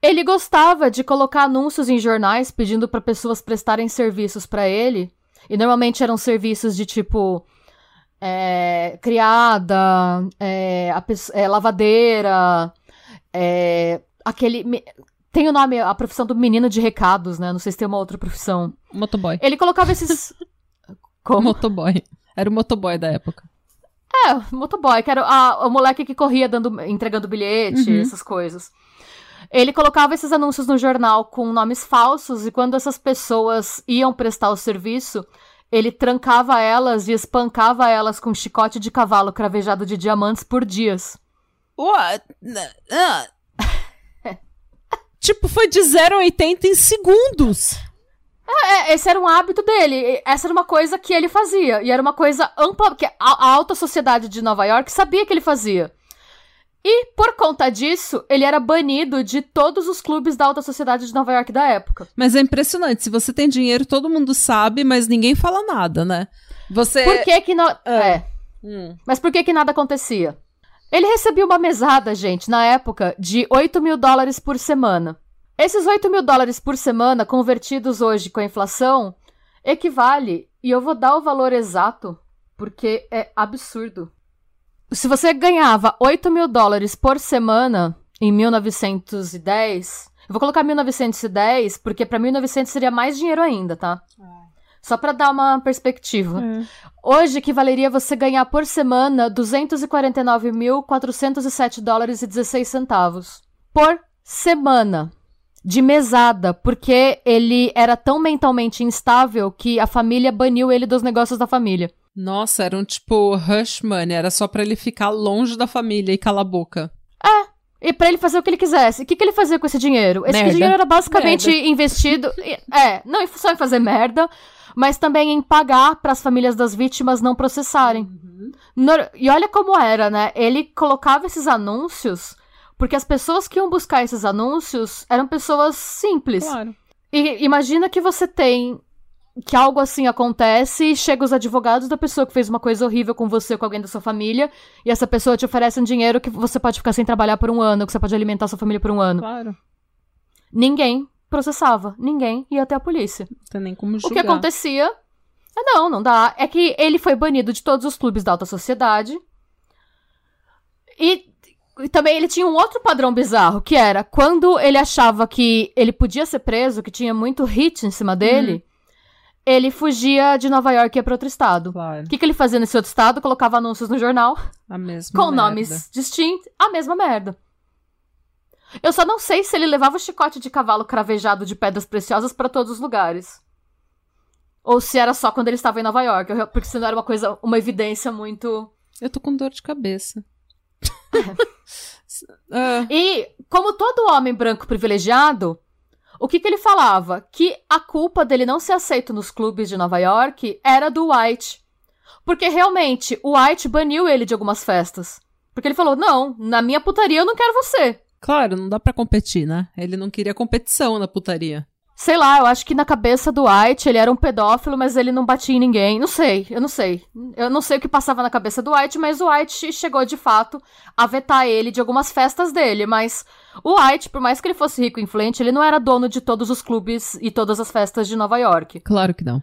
Ele gostava de colocar anúncios em jornais pedindo para pessoas prestarem serviços para ele. E normalmente eram serviços de tipo. É, criada, é, a é, lavadeira, é, aquele. me- Tem o nome, a profissão do menino de recados, né? Não sei se tem uma outra profissão. Motoboy. Ele colocava esses. Como? Motoboy. Era o motoboy da época. É, motoboy, que era a- o moleque que corria dando, entregando bilhete, Uhum. essas coisas. Ele colocava esses anúncios no jornal com nomes falsos e quando essas pessoas iam prestar o serviço, ele trancava elas e espancava elas com chicote de cavalo cravejado de diamantes por dias. What? tipo, foi de 0 a 80 em segundos. É, esse era um hábito dele. Essa era uma coisa que ele fazia. E era uma coisa ampla, que a, a alta sociedade de Nova York sabia que ele fazia. E, por conta disso, ele era banido de todos os clubes da alta sociedade de Nova York da época. Mas é impressionante. Se você tem dinheiro, todo mundo sabe, mas ninguém fala nada, né? Você. Por que que não. É. é. Hum. Mas por que que nada acontecia? Ele recebia uma mesada, gente, na época, de 8 mil dólares por semana. Esses 8 mil dólares por semana, convertidos hoje com a inflação, equivale, e eu vou dar o valor exato, porque é absurdo. Se você ganhava 8 mil dólares por semana em 1910, eu vou colocar 1910, porque para 1900 seria mais dinheiro ainda, tá? É. Só para dar uma perspectiva. É. Hoje equivaleria você ganhar por semana 249.407 dólares e 16 centavos. Por semana de mesada, porque ele era tão mentalmente instável que a família baniu ele dos negócios da família. Nossa, era um tipo hush money, era só para ele ficar longe da família e calar a boca. É. E pra ele fazer o que ele quisesse. O que, que ele fazia com esse dinheiro? Esse merda. dinheiro era basicamente merda. investido. É, não só em fazer merda, mas também em pagar para as famílias das vítimas não processarem. Uhum. No, e olha como era, né? Ele colocava esses anúncios porque as pessoas que iam buscar esses anúncios eram pessoas simples. Claro. E imagina que você tem que algo assim acontece e chega os advogados da pessoa que fez uma coisa horrível com você, com alguém da sua família, e essa pessoa te oferece um dinheiro que você pode ficar sem trabalhar por um ano, que você pode alimentar sua família por um ano. Claro. Ninguém processava, ninguém ia até a polícia. Não tem nem como julgar. O que acontecia? É, não, não dá. É que ele foi banido de todos os clubes da alta sociedade. E e também ele tinha um outro padrão bizarro, que era quando ele achava que ele podia ser preso, que tinha muito hit em cima dele, uhum. Ele fugia de Nova York e ia pra outro estado. Claro. O que, que ele fazia nesse outro estado? Colocava anúncios no jornal. A mesma Com merda. nomes distintos. A mesma merda. Eu só não sei se ele levava o chicote de cavalo cravejado de pedras preciosas para todos os lugares. Ou se era só quando ele estava em Nova York, porque senão era uma coisa, uma evidência muito. Eu tô com dor de cabeça. uh. E, como todo homem branco privilegiado, o que, que ele falava? Que a culpa dele não ser aceito nos clubes de Nova York era do White. Porque realmente, o White baniu ele de algumas festas. Porque ele falou: não, na minha putaria eu não quero você. Claro, não dá para competir, né? Ele não queria competição na putaria. Sei lá, eu acho que na cabeça do White ele era um pedófilo, mas ele não batia em ninguém. Não sei, eu não sei. Eu não sei o que passava na cabeça do White, mas o White chegou de fato a vetar ele de algumas festas dele. Mas o White, por mais que ele fosse rico e influente, ele não era dono de todos os clubes e todas as festas de Nova York. Claro que não.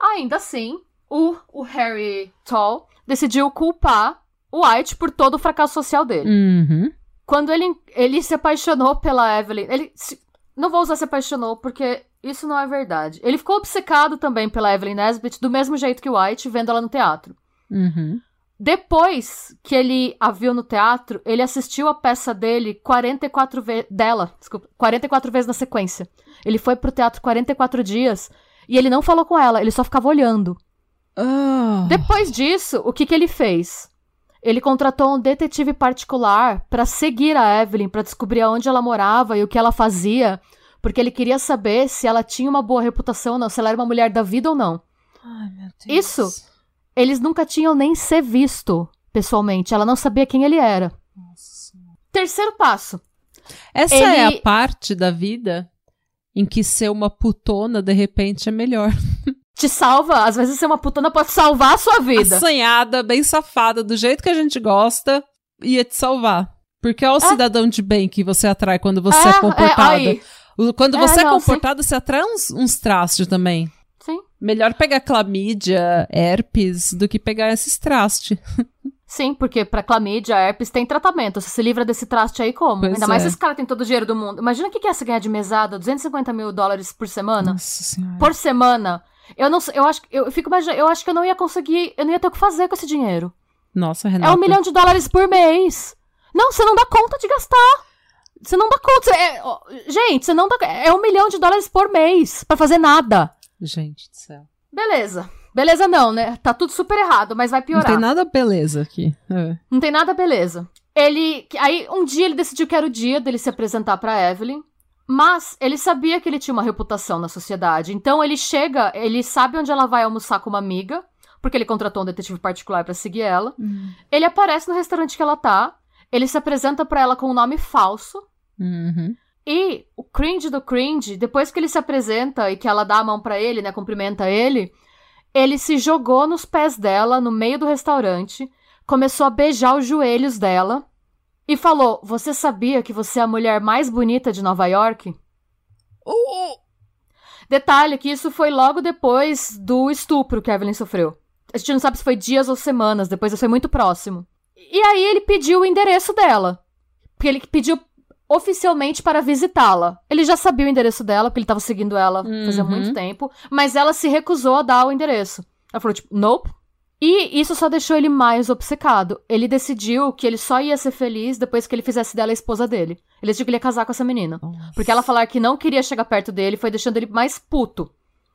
Ainda assim, o, o Harry Tall decidiu culpar o White por todo o fracasso social dele. Uhum. Quando ele, ele se apaixonou pela Evelyn. Ele se, não vou usar se apaixonou, porque isso não é verdade. Ele ficou obcecado também pela Evelyn Nesbit, do mesmo jeito que o White, vendo ela no teatro. Uhum. Depois que ele a viu no teatro, ele assistiu a peça dele 44 vezes. dela, desculpa, 44 vezes na sequência. Ele foi pro teatro 44 dias e ele não falou com ela, ele só ficava olhando. Oh. Depois disso, o que, que ele fez? Ele contratou um detetive particular para seguir a Evelyn, para descobrir aonde ela morava e o que ela fazia, porque ele queria saber se ela tinha uma boa reputação ou não, se ela era uma mulher da vida ou não. Ai, meu Deus. Isso, eles nunca tinham nem se visto pessoalmente. Ela não sabia quem ele era. Nossa. Terceiro passo. Essa ele... é a parte da vida em que ser uma putona de repente é melhor. Te salva. Às vezes ser uma putana pode salvar a sua vida. Assanhada, bem safada, do jeito que a gente gosta, ia te salvar. Porque é o é. cidadão de bem que você atrai quando você é, é comportada. É, quando é, você é, não, é comportada, você atrai uns, uns trastes também. Sim. Melhor pegar clamídia, herpes, do que pegar esses trastes. Sim, porque pra clamídia, herpes tem tratamento. Você se livra desse traste aí como? Pois Ainda é. mais se esse cara tem todo o dinheiro do mundo. Imagina o que é essa ganhar de mesada, 250 mil dólares por semana? Nossa senhora. Por semana. Eu não eu acho eu fico imaginando, eu acho que eu não ia conseguir, eu não ia ter o que fazer com esse dinheiro. Nossa, Renata. É um milhão de dólares por mês. Não, você não dá conta de gastar. Você não dá conta. é- ó, gente, você não dá. É um milhão de dólares por mês pra fazer nada. Gente do céu. Beleza. Beleza, não, né? Tá tudo super errado, mas vai Não piorar. tem nada beleza aqui. É. Não tem nada, beleza. Ele. Aí, um dia ele decidiu que era o dia dele se apresentar pra Evelyn. Mas ele sabia que ele tinha uma reputação na sociedade. Então ele chega, ele sabe onde ela vai almoçar com uma amiga, porque ele contratou um detetive particular pra seguir ela. Ele aparece no restaurante que ela tá. Ele se apresenta pra ela com um nome falso. Uhum. E o cringe do cringe, depois que ele se apresenta e que ela dá a mão pra ele, né, cumprimenta ele, ele se jogou nos pés dela no meio do restaurante, começou a beijar os joelhos dela e falou: "Você sabia que você é a mulher mais bonita de Nova York?" Detalhe que isso foi logo depois do estupro que a Evelyn sofreu. A gente não sabe se foi dias ou semanas, depois isso foi muito próximo. E aí ele pediu o endereço dela. Porque ele pediu oficialmente para visitá-la. Ele já sabia o endereço dela, porque ele estava seguindo ela fazia Uhum. muito tempo, mas ela se recusou a dar o endereço. Ela falou, tipo, nope. E isso só deixou ele mais obcecado. Ele decidiu que ele só ia ser feliz depois que ele fizesse dela a esposa dele. Ele decidiu que ele ia casar com essa menina. Porque ela falar que não queria chegar perto dele foi deixando ele mais puto.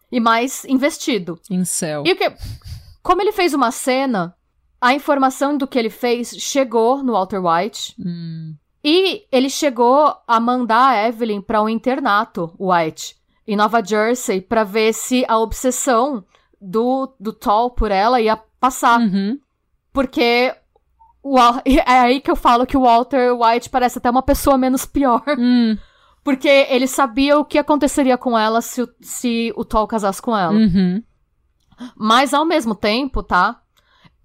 E mais investido. Em céu. E o que. Como ele fez uma cena, a informação do que ele fez chegou no Walter White. Hum. E ele chegou a mandar a Evelyn pra um internato, White, em Nova Jersey, pra ver se a obsessão do, do Tall por ela ia passar. Uhum. Porque. o é aí que eu falo que o Walter White parece até uma pessoa menos pior. Hum. Porque ele sabia o que aconteceria com ela se o, se o Tall casasse com ela. Uhum. Mas ao mesmo tempo, tá?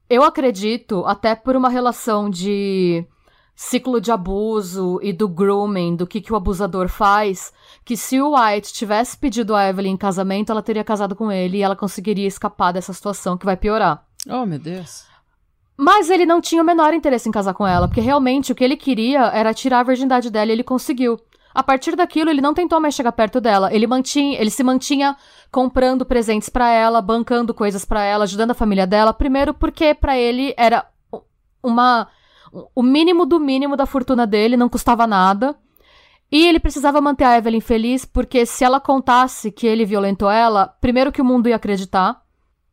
Eu acredito, até por uma relação de ciclo de abuso e do grooming, do que, que o abusador faz, que se o White tivesse pedido a Evelyn em casamento, ela teria casado com ele e ela conseguiria escapar dessa situação que vai piorar. Oh, meu Deus. Mas ele não tinha o menor interesse em casar com ela, porque realmente o que ele queria era tirar a virgindade dela e ele conseguiu. A partir daquilo, ele não tentou mais chegar perto dela. Ele mantinha, ele se mantinha comprando presentes pra ela, bancando coisas pra ela, ajudando a família dela. Primeiro porque pra ele era uma o mínimo do mínimo da fortuna dele, não custava nada. E ele precisava manter a Evelyn feliz, porque se ela contasse que ele violentou ela, primeiro que o mundo ia acreditar,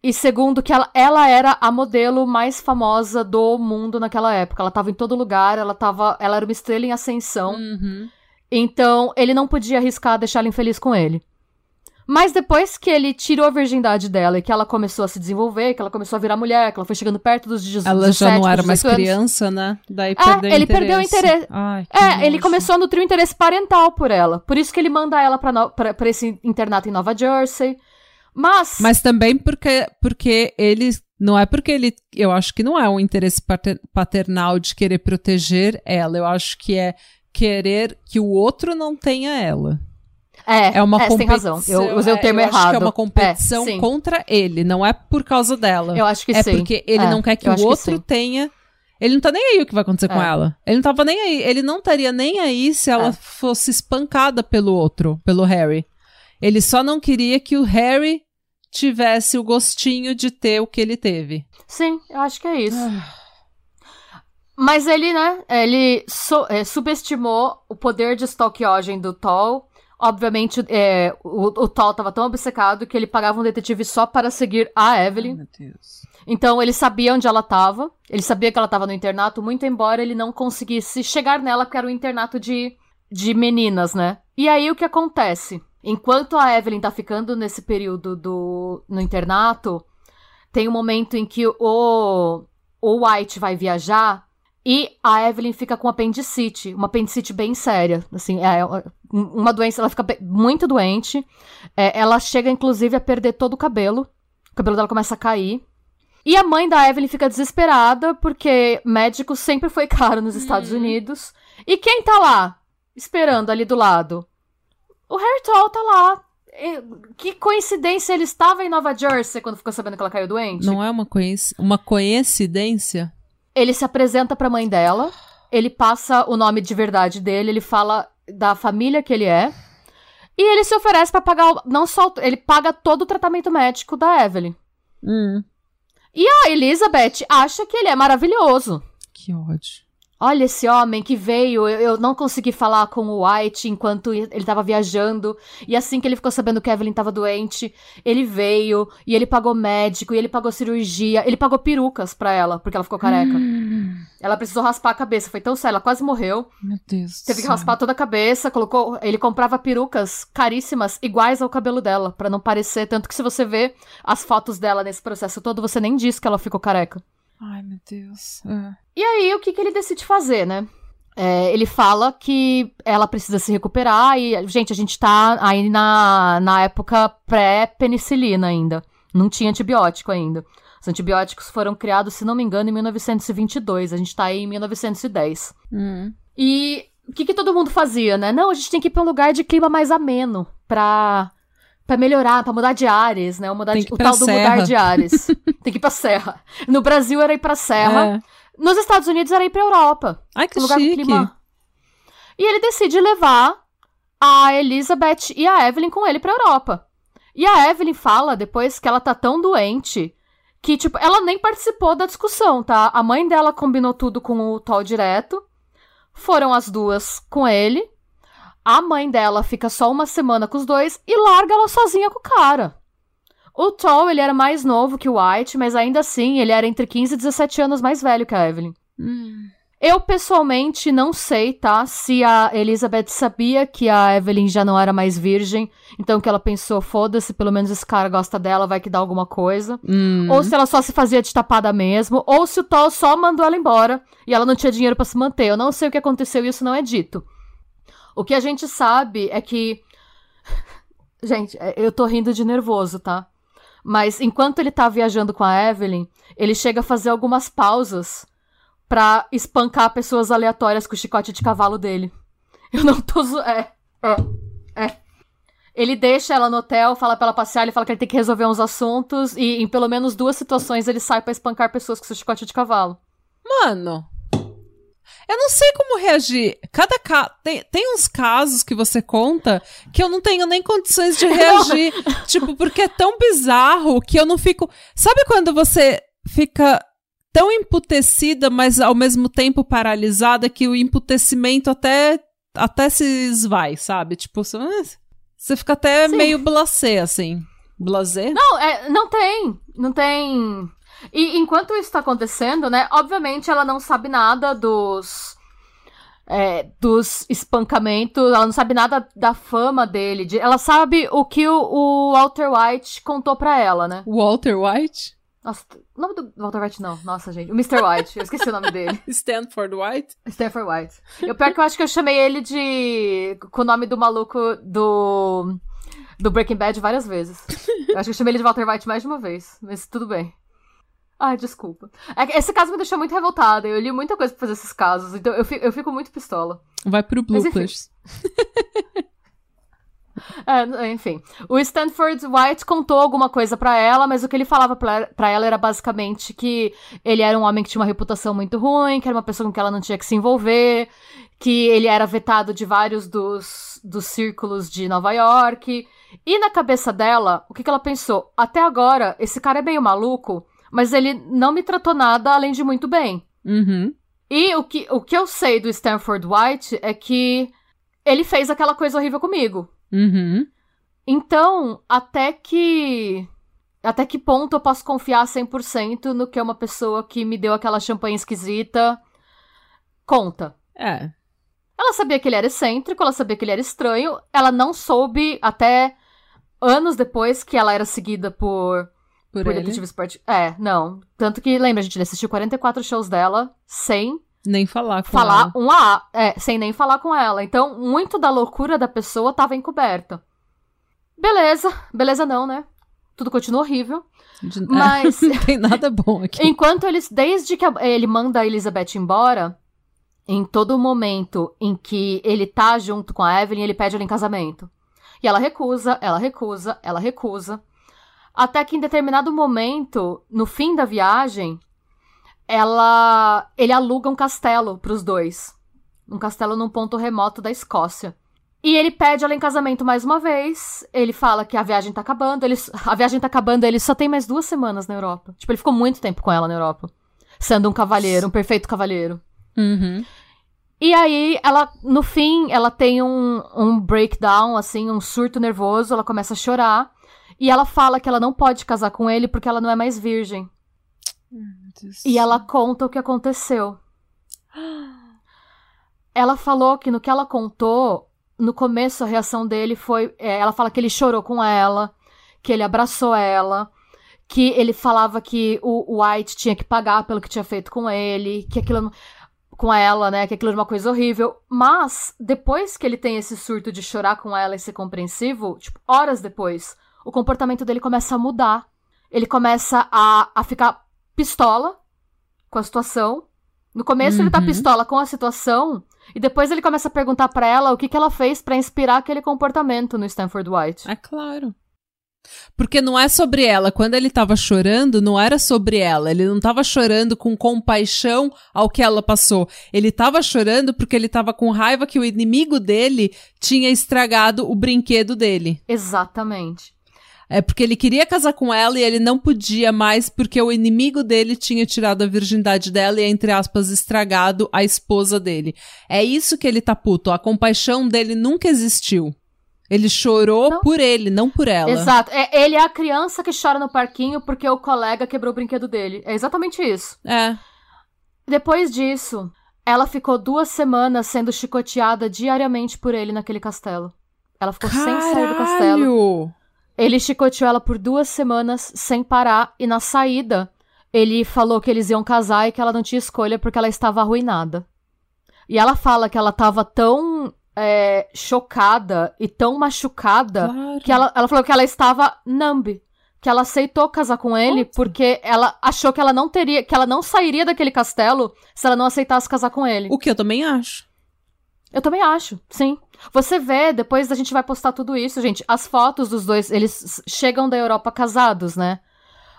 e segundo que ela, ela era a modelo mais famosa do mundo naquela época. Ela tava em todo lugar, ela tava, ela era uma estrela em ascensão. Uhum. Então, ele não podia arriscar deixar ela infeliz com ele. Mas depois que ele tirou a virgindade dela e que ela começou a se desenvolver, que ela começou a virar mulher, que ela foi chegando perto dos 17, Ela já não era 18 mais anos, criança, né? Daí É, perdeu ele perdeu o interesse. interesse. Ai, É, ele nojo. começou a nutrir um interesse parental por ela. Por isso que ele manda ela pra, no- pra, pra esse internato em Nova Jersey. Mas, Mas também porque, porque ele. Não é porque ele. Eu acho que não é um interesse pater- paternal de querer proteger ela. Eu acho que é querer que o outro não tenha ela. é, É uma é, você tem competição. razão. Eu usei o é, termo eu errado. Acho que é uma competição É, contra ele, não é por causa dela. Eu acho que é sim. porque ele É, não quer que o que outro sim. tenha. Ele não tá nem aí o que vai acontecer com É. ela. Ele não tava nem aí. Ele não estaria nem aí se ela É. fosse espancada pelo outro, pelo Harry. Ele só não queria que o Harry tivesse o gostinho de ter o que ele teve. Sim, eu acho que é isso. Ah. Mas ele, né, ele so- é, subestimou o poder de stalkeagem do Tall. Obviamente, é, o, o Tall tava tão obcecado que ele pagava um detetive só para seguir a Evelyn. meu Deus. Então ele sabia onde ela tava. Ele sabia que ela tava no internato, muito embora ele não conseguisse chegar nela, porque era um internato de, de meninas, né? E aí o que acontece? Enquanto a Evelyn tá ficando nesse período do, no internato, tem um momento em que o, o White vai viajar e a Evelyn fica com apendicite, uma apendicite bem séria, assim, é uma doença, ela fica muito doente, É, ela chega inclusive a perder todo o cabelo, o cabelo dela começa a cair, e a mãe da Evelyn fica desesperada porque médico sempre foi caro nos Estados Unidos, e quem tá lá, esperando ali do lado? O Harry Tall tá lá. E- Que coincidência, ele estava em Nova Jersey quando ficou sabendo que ela caiu doente. Não é uma, coinc... uma coincidência? Ele se apresenta pra mãe dela, ele passa o nome de verdade dele, ele fala da família que ele é. E ele se oferece pra pagar, não só, ele paga todo o tratamento médico da Evelyn. Hum, A Elizabeth acha que ele é maravilhoso. que ódio. Olha esse homem que veio, eu, eu não consegui falar com o White enquanto ele tava viajando. E assim que ele ficou sabendo que Evelyn tava doente, ele veio e ele pagou médico e ele pagou cirurgia, ele pagou perucas pra ela, porque ela ficou careca. Hum, Ela precisou raspar a cabeça, foi tão sério, ela quase morreu. meu Deus. Teve que raspar toda a cabeça, colocou, ele comprava perucas caríssimas iguais ao cabelo dela, pra não parecer, tanto que se você vê as fotos dela nesse processo todo, você nem diz que ela ficou careca. Ai, meu Deus. É. E aí, o que, que ele decide fazer, né? É, ele fala que ela precisa se recuperar e, gente, a gente tá aí na, na época pré-penicilina ainda. Não tinha antibiótico ainda. Os antibióticos foram criados, se não me engano, em 1922. A gente tá aí em 1910. Hum. E o que, que todo mundo fazia, né? Não, a gente tem que ir pra um lugar de clima mais ameno pra, pra melhorar, pra mudar de ares, né? O, mudar de- o tal do serra. mudar de ares. tem que ir pra serra. No Brasil era ir pra serra. É. Nos Estados Unidos era ir pra Europa. Ai, que lugar chique. clima. E ele decide levar a Elizabeth e a Evelyn com ele pra Europa. E a Evelyn fala depois que ela tá tão doente que, tipo, ela nem participou da discussão, tá? A mãe dela combinou tudo com o Toll direto. Foram as duas com ele. A mãe dela fica só uma semana com os dois e larga ela sozinha com o cara. O Toll, ele era mais novo que o White, mas ainda assim, ele era entre 15 e 17 anos mais velho que a Evelyn. Hum. Eu, pessoalmente, não sei, tá? Se a Elizabeth sabia que a Evelyn já não era mais virgem, então que ela pensou, foda-se, pelo menos esse cara gosta dela, vai que dá alguma coisa. Hum. Ou se ela só se fazia de tapada mesmo, ou se o Toll só mandou ela embora e ela não tinha dinheiro pra se manter. Eu não sei o que aconteceu e isso não é dito. O que a gente sabe é que. Gente, é, eu tô rindo de nervoso, tá? Mas enquanto ele tá viajando com a Evelyn, ele chega a fazer algumas pausas pra espancar pessoas aleatórias com o chicote de cavalo dele. Eu não tô zo... É, é, é. Ele deixa ela no hotel, fala pra ela passear, ele fala que ele tem que resolver uns assuntos, e em pelo menos duas situações ele sai pra espancar pessoas com seu chicote de cavalo. Mano, eu não sei como reagir. Cada ca... tem, tem uns casos que você conta que eu não tenho nem condições de reagir. tipo, porque é tão bizarro que eu não fico. Sabe quando você fica tão emputecida, mas ao mesmo tempo paralisada que o emputecimento até, até se esvai, sabe? Tipo, você, você fica até Sim. meio blasé, assim. Blasé? Não, é, não tem. Não tem. E enquanto isso tá acontecendo, né? Obviamente ela não sabe nada dos. é, dos espancamentos, ela não sabe nada da fama dele. de- ela sabe o que o, o Walter White contou pra ela, né? Walter White? Nossa, o nome do Walter White não. Nossa, gente. O Mr. White. Eu esqueci o nome dele. Stanford White? Stanford White. Eu pior que eu acho que eu chamei ele de. com o nome do maluco do. do Breaking Bad várias vezes. Eu acho que eu chamei ele de Walter White mais de uma vez. Mas tudo bem. Ai, desculpa. É Esse caso me deixou muito revoltada. Eu li muita coisa pra fazer esses casos, então eu fico, eu fico muito pistola. Vai pro bloopers. É, enfim. O Stanford White contou alguma coisa pra ela, mas o que ele falava pra pra ela era basicamente que ele era um homem que tinha uma reputação muito ruim, que era uma pessoa com que ela não tinha que se envolver, que ele era vetado de vários dos, dos círculos de Nova York. E na cabeça dela, o que, que ela pensou? Até agora, esse cara é meio maluco, mas ele não me tratou nada além de muito bem. Uhum. E o que, o que eu sei do Stanford White é que ele fez aquela coisa horrível comigo. Uhum. Então, até que. Até que ponto eu posso confiar 100% no que uma pessoa que me deu aquela champanhe esquisita conta? É. Ela sabia que ele era excêntrico, ela sabia que ele era estranho, ela não soube até anos depois que ela era seguida por, Por, por ele. detetives part... É, não. Tanto que, lembra, a gente assistiu 44 shows dela sem Nem falar com falar ela. um A, é, sem nem falar com ela. Então, muito da loucura da pessoa tava encoberta. Beleza, beleza não, né? Tudo continua horrível. De- é, Mas, não tem nada bom aqui. enquanto eles, desde que a- ele manda a Elizabeth embora, em todo momento em que ele tá junto com a Evelyn, ele pede ela em casamento. E ela recusa, ela recusa, ela recusa. Até que em determinado momento, no fim da viagem, ela ele aluga um castelo pros dois. Um castelo num ponto remoto da Escócia. E ele pede ela em casamento mais uma vez. Ele fala que a viagem tá acabando. Ele, a viagem tá acabando, ele só tem mais duas semanas na Europa. Tipo, ele ficou muito tempo com ela na Europa. Sendo um cavalheiro, um perfeito cavalheiro. Uhum. E aí, ela, no fim, ela tem um, um breakdown, assim, um surto nervoso, ela começa a chorar. E ela fala que ela não pode casar com ele porque ela não é mais virgem. E ela conta o que aconteceu. Ela falou que no que ela contou, no começo a reação dele foi. é, ela fala que ele chorou com ela, que ele abraçou ela, que ele falava que o White tinha que pagar pelo que tinha feito com ele, que aquilo. com ela, né? Que aquilo era uma coisa horrível. Mas, depois que ele tem esse surto de chorar com ela e ser compreensivo, tipo, horas depois, o comportamento dele começa a mudar. Ele começa a, a ficar pistola com a situação. No começo ele tá Uhum. pistola com a situação e depois ele começa a perguntar pra ela o que, que ela fez pra inspirar aquele comportamento no Stanford White. É claro. Porque não é sobre ela. Quando ele tava chorando, não era sobre ela. Ele não tava chorando com compaixão ao que ela passou. Ele tava chorando porque ele tava com raiva que o inimigo dele tinha estragado o brinquedo dele. Exatamente. É porque ele queria casar com ela e ele não podia mais porque o inimigo dele tinha tirado a virgindade dela e, entre aspas, estragado a esposa dele. É isso que ele tá puto. A compaixão dele nunca existiu. Ele chorou Não. por ele, não por ela. Exato. É, ele é a criança que chora no parquinho porque o colega quebrou o brinquedo dele. É exatamente isso. É. Depois disso, ela ficou duas semanas sendo chicoteada diariamente por ele naquele castelo. Ela ficou sem sair do castelo. Ele chicoteou ela por duas semanas sem parar e na saída ele falou que eles iam casar e que ela não tinha escolha porque ela estava arruinada. E ela fala que ela estava tão é, chocada e tão machucada Claro. que ela, ela falou que ela estava numb. Que ela aceitou casar com ele porque ela achou que ela não teria, que ela não sairia daquele castelo se ela não aceitasse casar com ele. O que eu também acho. Eu também acho, sim. Você vê, depois a gente vai postar tudo isso, gente. As fotos dos dois, eles chegam da Europa casados, né?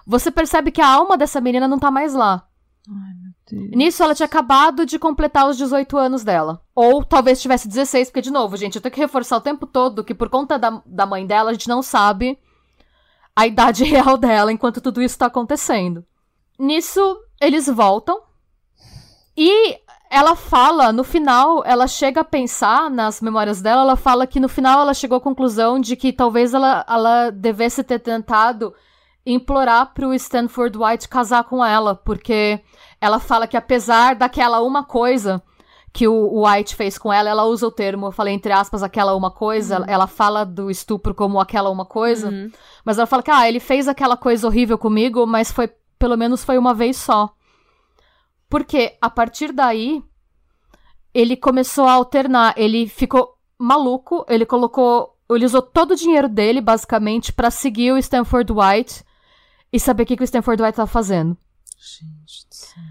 Você percebe que a alma dessa menina não tá mais lá. Ai, meu Deus. Nisso, ela tinha acabado de completar os 18 anos dela. Ou talvez tivesse 16, porque, de novo, gente, eu tenho que reforçar o tempo todo que, por conta da, da mãe dela, a gente não sabe a idade real dela enquanto tudo isso tá acontecendo. Nisso, eles voltam. E ela fala, no final, ela chega a pensar nas memórias dela, ela fala que no final ela chegou à conclusão de que talvez ela, ela devesse ter tentado implorar pro Stanford White casar com ela, porque ela fala que apesar daquela uma coisa que o White fez com ela, ela usa o termo, eu falei entre aspas, aquela uma coisa, ela fala do estupro como aquela uma coisa, Uhum. mas ela fala que, ah, ele fez aquela coisa horrível comigo, mas foi, pelo menos foi uma vez só. Porque, a partir daí, ele começou a alternar, ele ficou maluco, ele colocou, ele usou todo o dinheiro dele, basicamente, pra seguir o Stanford White e saber o que, que o Stanford White tava fazendo. Gente do céu.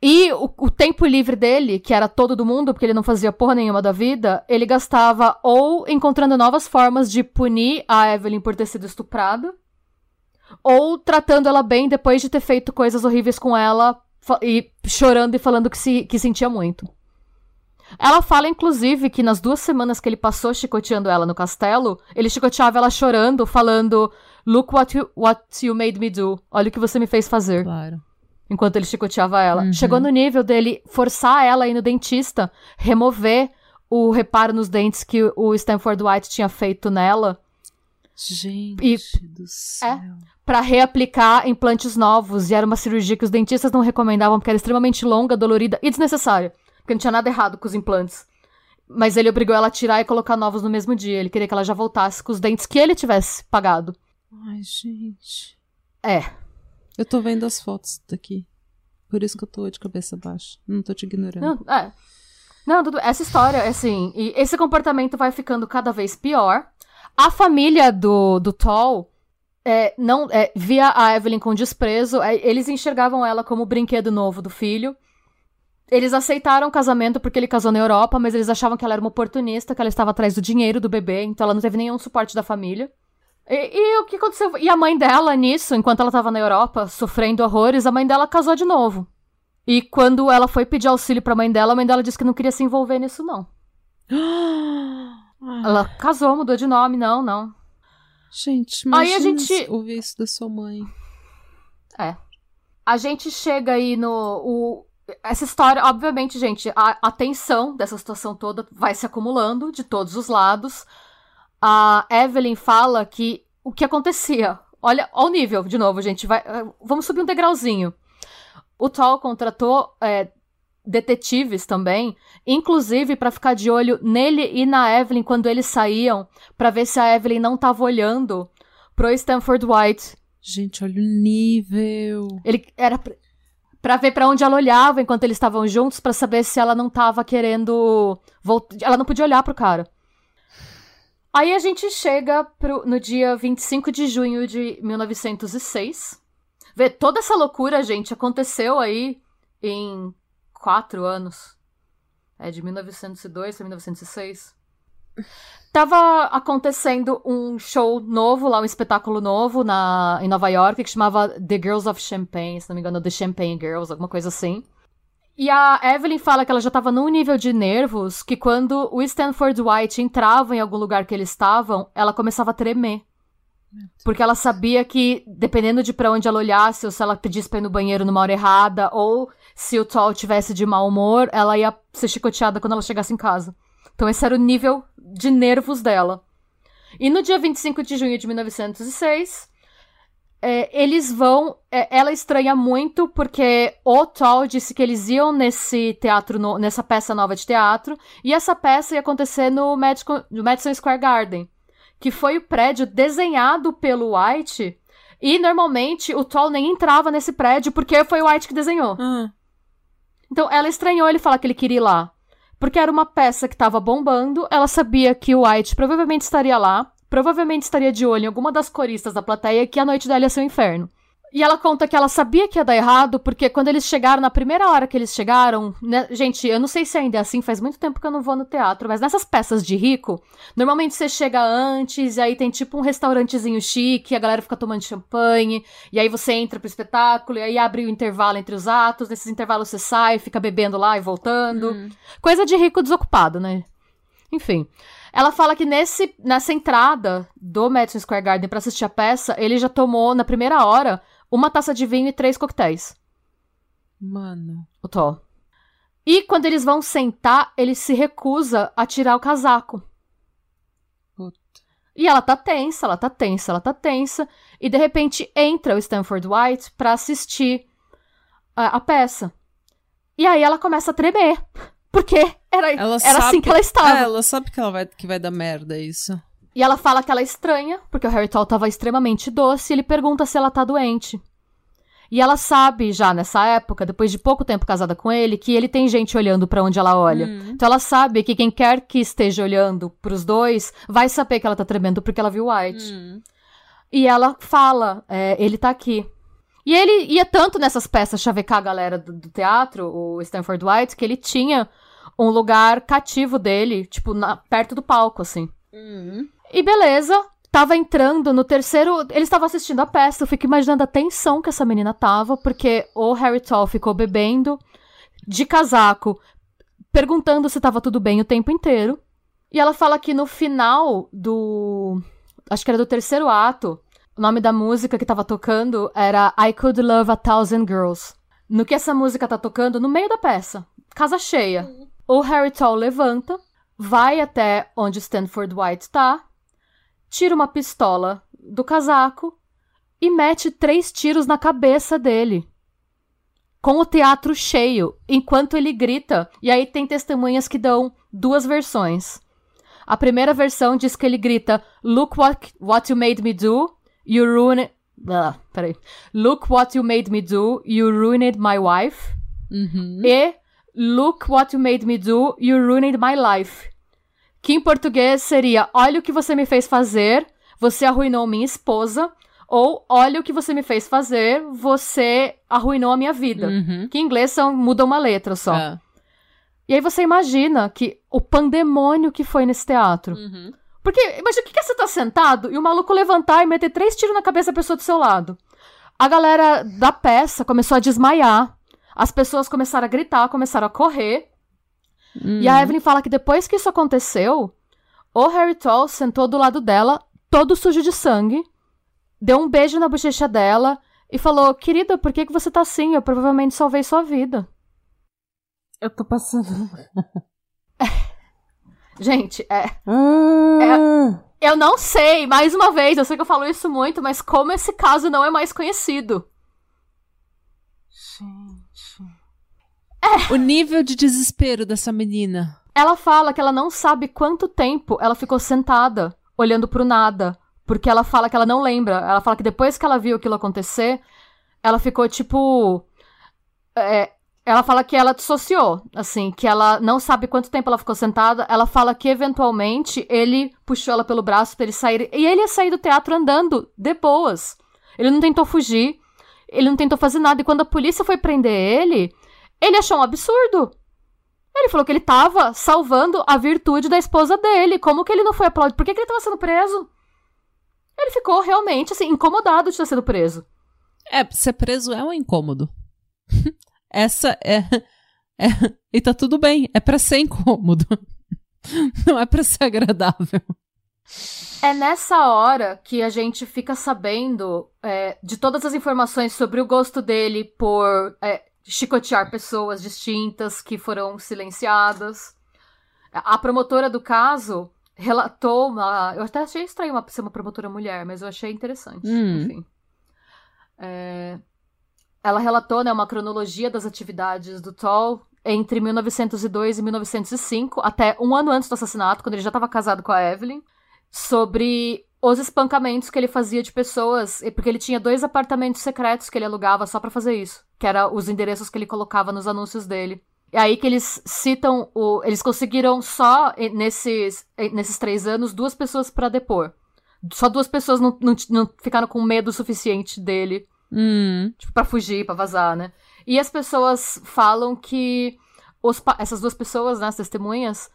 E o, o tempo livre dele, que era todo do mundo, porque ele não fazia porra nenhuma da vida, ele gastava ou encontrando novas formas de punir a Evelyn por ter sido estuprada, ou tratando ela bem depois de ter feito coisas horríveis com ela e chorando e falando que, se, que sentia muito. Ela fala, inclusive, que nas duas semanas que ele passou chicoteando ela no castelo, ele chicoteava ela chorando, falando: Look what you, what you made me do. Olha o que você me fez fazer Claro. enquanto ele chicoteava ela. Uhum. Chegou no nível dele forçar ela a ir no dentista, remover o reparo nos dentes que o Stanford White tinha feito nela, Gente do céu. Pra reaplicar implantes novos. E era uma cirurgia que os dentistas não recomendavam porque era extremamente longa, dolorida e desnecessária. Porque não tinha nada errado com os implantes. Mas ele obrigou ela a tirar e colocar novos no mesmo dia. Ele queria que ela já voltasse com os dentes que ele tivesse pagado. Ai, gente. É. Eu tô vendo as fotos daqui. Por isso que eu tô de cabeça baixa. Não tô te ignorando. Não, é. Não, tudo, essa história, assim, e esse comportamento vai ficando cada vez pior. A família do, do Toll é, não, é, via a Evelyn com desprezo, é, eles enxergavam ela como o brinquedo novo do filho. Eles aceitaram o casamento porque ele casou na Europa, mas eles achavam que ela era uma oportunista, que ela estava atrás do dinheiro do bebê, então ela não teve nenhum suporte da família. E, e o que aconteceu? E a mãe dela, nisso, enquanto ela estava na Europa, sofrendo horrores, a mãe dela casou de novo. E quando ela foi pedir auxílio pra mãe dela, a mãe dela disse que não queria se envolver nisso, não. Ah, Ela casou, mudou de nome, não, não. Gente, Aí imagina a gente- ouvir isso da sua mãe. É. A gente chega aí no. O, essa história, obviamente, gente, a, a tensão dessa situação toda vai se acumulando de todos os lados. A Evelyn fala que o que acontecia. Olha, olha o nível, de novo, gente. Vai, vamos subir um degrauzinho. O Tall contratou é, detetives também, inclusive para ficar de olho nele e na Evelyn quando eles saíam, para ver se a Evelyn não tava olhando pro Stanford White. Gente, olha o nível. Ele era para ver para onde ela olhava enquanto eles estavam juntos, para saber se ela não tava querendo voltar, ela não podia olhar pro cara. Aí a gente chega pro, no dia 25 de junho de 1906. Vê, toda essa loucura, gente, aconteceu aí em quatro anos. É de 1902 a 1906. Tava acontecendo um show novo lá, um espetáculo novo na, em Nova York que chamava The Girls of Champagne, se não me engano, The Champagne Girls, alguma coisa assim. E a Evelyn fala que ela já tava num nível de nervos que quando o Stanford White entrava em algum lugar que eles estavam, ela começava a tremer. Porque ela sabia que, dependendo de para onde ela olhasse, ou se ela pedisse pra ir no banheiro numa hora errada, ou se o Tall tivesse de mau humor, ela ia ser chicoteada quando ela chegasse em casa. Então esse era o nível de nervos dela. E no dia 25 de junho de 1906, é, eles vão. É, ela estranha muito porque o Tall disse que eles iam nesse teatro, no, nessa peça nova de teatro, e essa peça ia acontecer no, Madison, no Madison Square Garden, que foi o prédio desenhado pelo White. E normalmente o Tall nem entrava nesse prédio porque foi o White que desenhou. Hum. Então ela estranhou ele falar que ele queria ir lá. Porque era uma peça que estava bombando, ela sabia que o White provavelmente estaria lá, provavelmente estaria de olho em alguma das coristas da plateia que a noite dela ia ser um inferno. E ela conta que ela sabia que ia dar errado, porque quando eles chegaram, na primeira hora que eles chegaram, né, gente, eu não sei se ainda é assim, faz muito tempo que eu não vou no teatro, mas nessas peças de rico, normalmente você chega antes, e aí tem tipo um restaurantezinho chique, a galera fica tomando champanhe, e aí você entra pro espetáculo, e aí abre o intervalo entre os atos, nesses intervalos você sai, fica bebendo lá e voltando. Hum. Coisa de rico desocupado, né? Enfim. Ela fala que nesse, nessa entrada do Madison Square Garden para assistir a peça, ele já tomou, na primeira hora, uma taça de vinho e três coquetéis. Mano. O Thor. E quando eles vão sentar, ele se recusa a tirar o casaco. Puta. E ela tá tensa, ela tá tensa, ela tá tensa. E de repente entra o Stanford White pra assistir a, a peça. E aí ela começa a tremer. Porque era, Ela era sabe, assim que ela estava. É, ela sabe que, ela vai, que vai dar merda isso. E ela fala que ela é estranha, porque o Harry Tall tava extremamente doce, e ele pergunta se ela tá doente. E ela sabe já nessa época, depois de pouco tempo casada com ele, que ele tem gente olhando pra onde ela olha. Hum. Então ela sabe que quem quer que esteja olhando pros dois vai saber que ela tá tremendo porque ela viu White. Hum. E ela fala, é, ele tá aqui. E ele ia tanto nessas peças chavecar a galera do, do teatro, o Stanford White, que ele tinha um lugar cativo dele, tipo, na- perto do palco, assim. Hum. E beleza, tava entrando no terceiro. Eles estavam assistindo a peça, eu fico imaginando a tensão que essa menina tava, porque o Harry Tall ficou bebendo de casaco, perguntando se tava tudo bem o tempo inteiro. E ela fala que no final do. Acho que era do terceiro ato, o nome da música que tava tocando era I Could Love a Thousand Girls. No que essa música tá tocando, no meio da peça, casa cheia. O Harry Tall levanta, vai até onde Stanford White tá, tira uma pistola do casaco e mete três tiros na cabeça dele. Com o teatro cheio, enquanto ele grita. E aí tem testemunhas que dão duas versões. A primeira versão diz que ele grita: Look what, what you made me do, you ruined. Ah, peraí. Look what you made me do, you ruined my wife. Uhum. E Look what you made me do, you ruined my life. Que em português seria: Olha o que você me fez fazer, você arruinou minha esposa. Ou Olha o que você me fez fazer, você arruinou a minha vida. Uhum. Que em inglês são, muda uma letra só. É. E aí você imagina que o pandemônio que foi nesse teatro. Uhum. Porque, imagina, o que que é você tá sentado e o maluco levantar e meter três tiros na cabeça da pessoa do seu lado? A galera da peça começou a desmaiar. As pessoas começaram a gritar, começaram a correr. E a Evelyn fala que depois que isso aconteceu, o Harry Tall sentou do lado dela, todo sujo de sangue, deu um beijo na bochecha dela e falou: Querida, por que, que você tá assim? Eu provavelmente salvei sua vida. Eu tô passando. Gente, é. Ah. é. Eu não sei, mais uma vez, eu sei que eu falo isso muito, mas como esse caso não é mais conhecido. Gente. É. O nível de desespero dessa menina. Ela fala que ela não sabe quanto tempo ela ficou sentada, olhando pro nada. Porque ela fala que ela não lembra. Ela fala que depois que ela viu aquilo acontecer, ela ficou tipo. É, ela fala que ela dissociou, assim, que ela não sabe quanto tempo ela ficou sentada. Ela fala que eventualmente ele puxou ela pelo braço para ele sair. E ele ia sair do teatro andando de boas. Ele não tentou fugir, ele não tentou fazer nada. E quando a polícia foi prender ele, ele achou um absurdo. Ele falou que ele tava salvando a virtude da esposa dele. Como que ele não foi aplaudido? Por que, que ele tava sendo preso? Ele ficou realmente, assim, incomodado de ter sido preso. É, ser preso é um incômodo. Essa é, é. E tá tudo bem, é pra ser incômodo. Não é pra ser agradável. É nessa hora que a gente fica sabendo é, de todas as informações sobre o gosto dele por é, chicotear pessoas distintas que foram silenciadas. A promotora do caso relatou uma. Eu até achei estranho uma, ser uma promotora mulher, mas eu achei interessante. Hum. Enfim. É, ela relatou né, uma cronologia das atividades do Toll entre 1902 e 1905, até um ano antes do assassinato, quando ele já estava casado com a Evelyn, sobre os espancamentos que ele fazia de pessoas, porque ele tinha dois apartamentos secretos que ele alugava só para fazer isso, que eram os endereços que ele colocava nos anúncios dele. É aí que eles citam o. Eles conseguiram só nesses, nesses três anos duas pessoas para depor. Só duas pessoas não, não, não ficaram com medo suficiente dele Hum. Tipo, pra fugir, pra vazar, né? E as pessoas falam que. Os, essas duas pessoas, né, as testemunhas,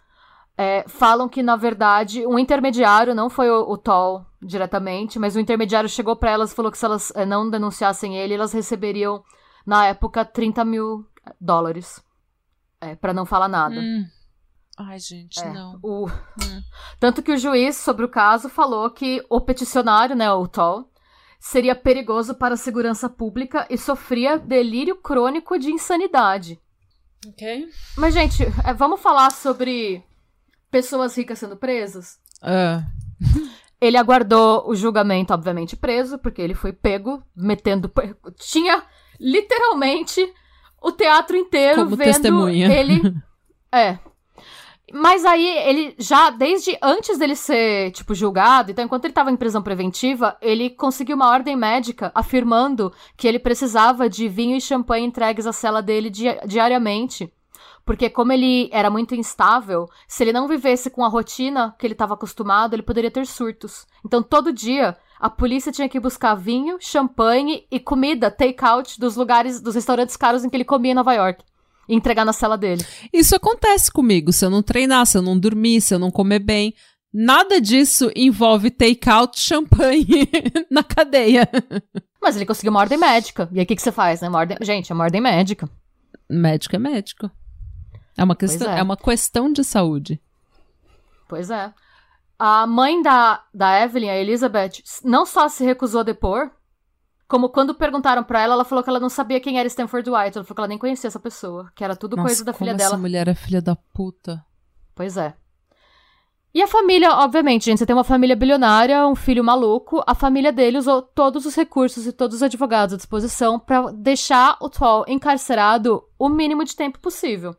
é, falam que, na verdade, um intermediário, não foi o, o Toll diretamente, mas o intermediário chegou para elas e falou que se elas é, não denunciassem ele, elas receberiam, na época, 30 mil dólares. É, para não falar nada. Hum. Ai, gente, é, não. O... Hum. Tanto que o juiz sobre o caso falou que o peticionário, né, o Toll, seria perigoso para a segurança pública e sofria delírio crônico de insanidade. Ok. Mas, gente, é, vamos falar sobre pessoas ricas sendo presas? Uh. ele aguardou o julgamento, obviamente, preso, porque ele foi pego metendo. Tinha literalmente o teatro inteiro Como vendo testemunha. ele. É, mas aí, ele já, desde antes dele ser, tipo, julgado, então, enquanto ele tava em prisão preventiva, ele conseguiu uma ordem médica afirmando que ele precisava de vinho e champanhe entregues à cela dele di diariamente. Porque, como ele era muito instável, se ele não vivesse com a rotina que ele estava acostumado, ele poderia ter surtos. Então, todo dia, a polícia tinha que buscar vinho, champanhe e comida take-out dos lugares, dos restaurantes caros em que ele comia em Nova York e entregar na cela dele. Isso acontece comigo. Se eu não treinar, se eu não dormir, se eu não comer bem. Nada disso envolve take-out champanhe na cadeia. Mas ele conseguiu uma ordem médica. E aí o que, que você faz, né? Uma ordem... Gente, é uma ordem médica. Médico é médico. É uma questão, é. é uma questão de saúde. Pois é. A mãe da, da Evelyn, a Elizabeth, não só se recusou a depor, como quando perguntaram para ela, ela falou que ela não sabia quem era Stanford White. Ela falou que ela nem conhecia essa pessoa, que era tudo Nossa, coisa da filha essa dela. Essa mulher é filha da puta. Pois é. E a família, obviamente, gente, você tem uma família bilionária, um filho maluco. A família dele usou todos os recursos e todos os advogados à disposição para deixar o Toll encarcerado o mínimo de tempo possível.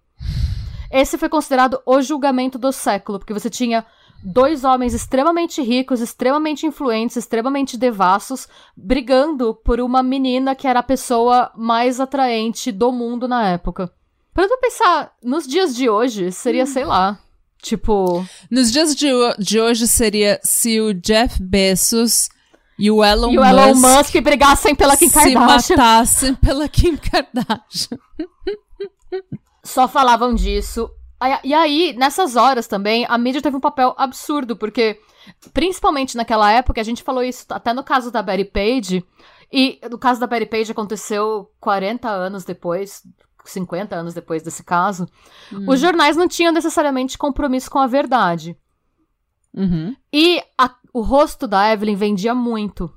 Esse foi considerado o julgamento do século, porque você tinha dois homens extremamente ricos, extremamente influentes, extremamente devassos, brigando por uma menina que era a pessoa mais atraente do mundo na época. Pra tu pensar, nos dias de hoje, seria, hum. sei lá, tipo. Nos dias de, de hoje seria se o Jeff Bezos e o Elon, e o Elon Musk, Musk brigassem pela Kim Kardashian. Se matassem pela Kim Kardashian. Só falavam disso e aí, nessas horas também, a mídia teve um papel absurdo, porque, principalmente naquela época, a gente falou isso até no caso da Betty Page, e no caso da Betty Page aconteceu 40 anos depois, 50 anos depois desse caso, hum. os jornais não tinham necessariamente compromisso com a verdade. Uhum. E a, o rosto da Evelyn vendia muito.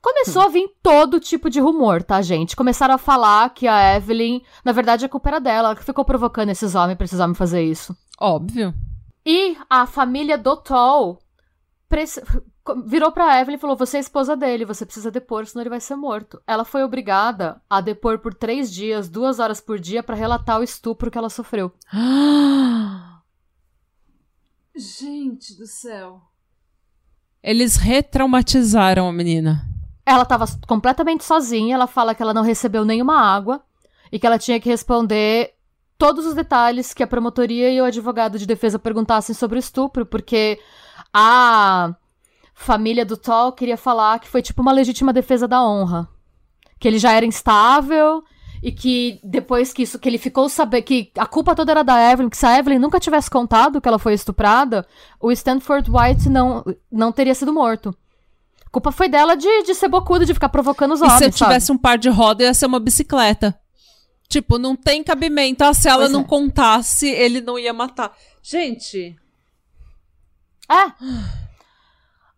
Começou a vir todo tipo de rumor, tá, gente? Começaram a falar que a Evelyn, na verdade, a culpa era dela, ela que ficou provocando esses homens pra esses homens fazer isso. Óbvio. E a família do Toll preci- virou pra Evelyn e falou: Você é esposa dele, você precisa depor, senão ele vai ser morto. Ela foi obrigada a depor por três dias, duas horas por dia, pra relatar o estupro que ela sofreu. Gente do céu. Eles retraumatizaram a menina. Ela tava completamente sozinha, ela fala que ela não recebeu nenhuma água e que ela tinha que responder todos os detalhes que a promotoria e o advogado de defesa perguntassem sobre o estupro, porque a família do Tol queria falar que foi tipo uma legítima defesa da honra. Que ele já era instável e que depois que isso que ele ficou saber que a culpa toda era da Evelyn, que se a Evelyn nunca tivesse contado que ela foi estuprada, o Stanford White não não teria sido morto. A culpa foi dela de, de ser bocudo, de ficar provocando os E homens, se eu sabe? tivesse um par de roda, ia ser uma bicicleta. Tipo, não tem cabimento. Ah, se ela Pois não é. contasse, ele não ia matar. Gente. É.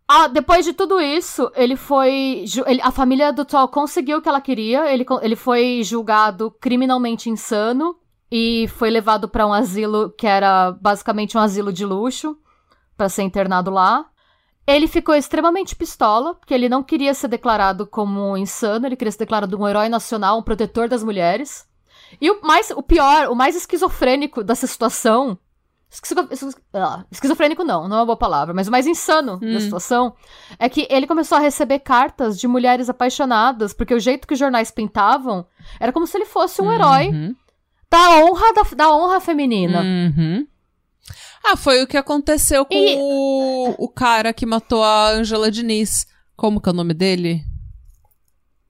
Ah, depois de tudo isso, ele foi. ele- a família do Tol conseguiu o que ela queria. Ele, ele foi julgado criminalmente insano e foi levado pra um asilo que era basicamente um asilo de luxo pra ser internado lá. Ele ficou extremamente pistola, porque ele não queria ser declarado como um insano, ele queria ser declarado um herói nacional, um protetor das mulheres. E o mais, o pior, o mais esquizofrênico dessa situação ah, Esquizofrênico não, não é uma boa palavra, mas o mais insano da Hum. situação é que ele começou a receber cartas de mulheres apaixonadas, porque o jeito que os jornais pintavam era como se ele fosse um herói Uhum. da honra da, da honra feminina. Uhum. Ah, foi o que aconteceu com E- o, o cara que matou a Angela Diniz. Como que é o nome dele?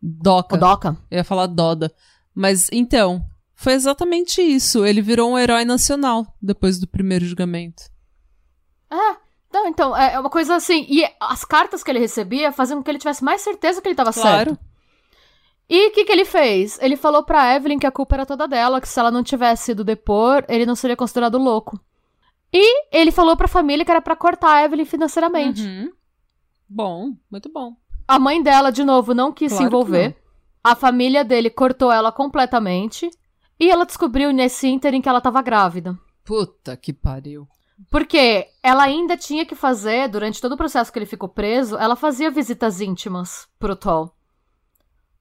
Doca. O Doca. Eu ia falar Doda. Mas, então, foi exatamente isso. Ele virou um herói nacional depois do primeiro julgamento. É. Não, então, é é uma coisa assim. E as cartas que ele recebia faziam com que ele tivesse mais certeza que ele tava Claro. certo. E o que, que ele fez? Ele falou pra Evelyn que a culpa era toda dela, que se ela não tivesse ido depor, ele não seria considerado louco. E ele falou pra família que era pra cortar a Evelyn financeiramente. Uhum. Bom, muito bom. A mãe dela, de novo, não quis se Claro que envolver. A família dele cortou ela completamente. E ela descobriu nesse ínterim que ela tava grávida. Puta que pariu. Porque ela ainda tinha que fazer, durante todo o processo que ele ficou preso, ela fazia visitas íntimas pro Toll.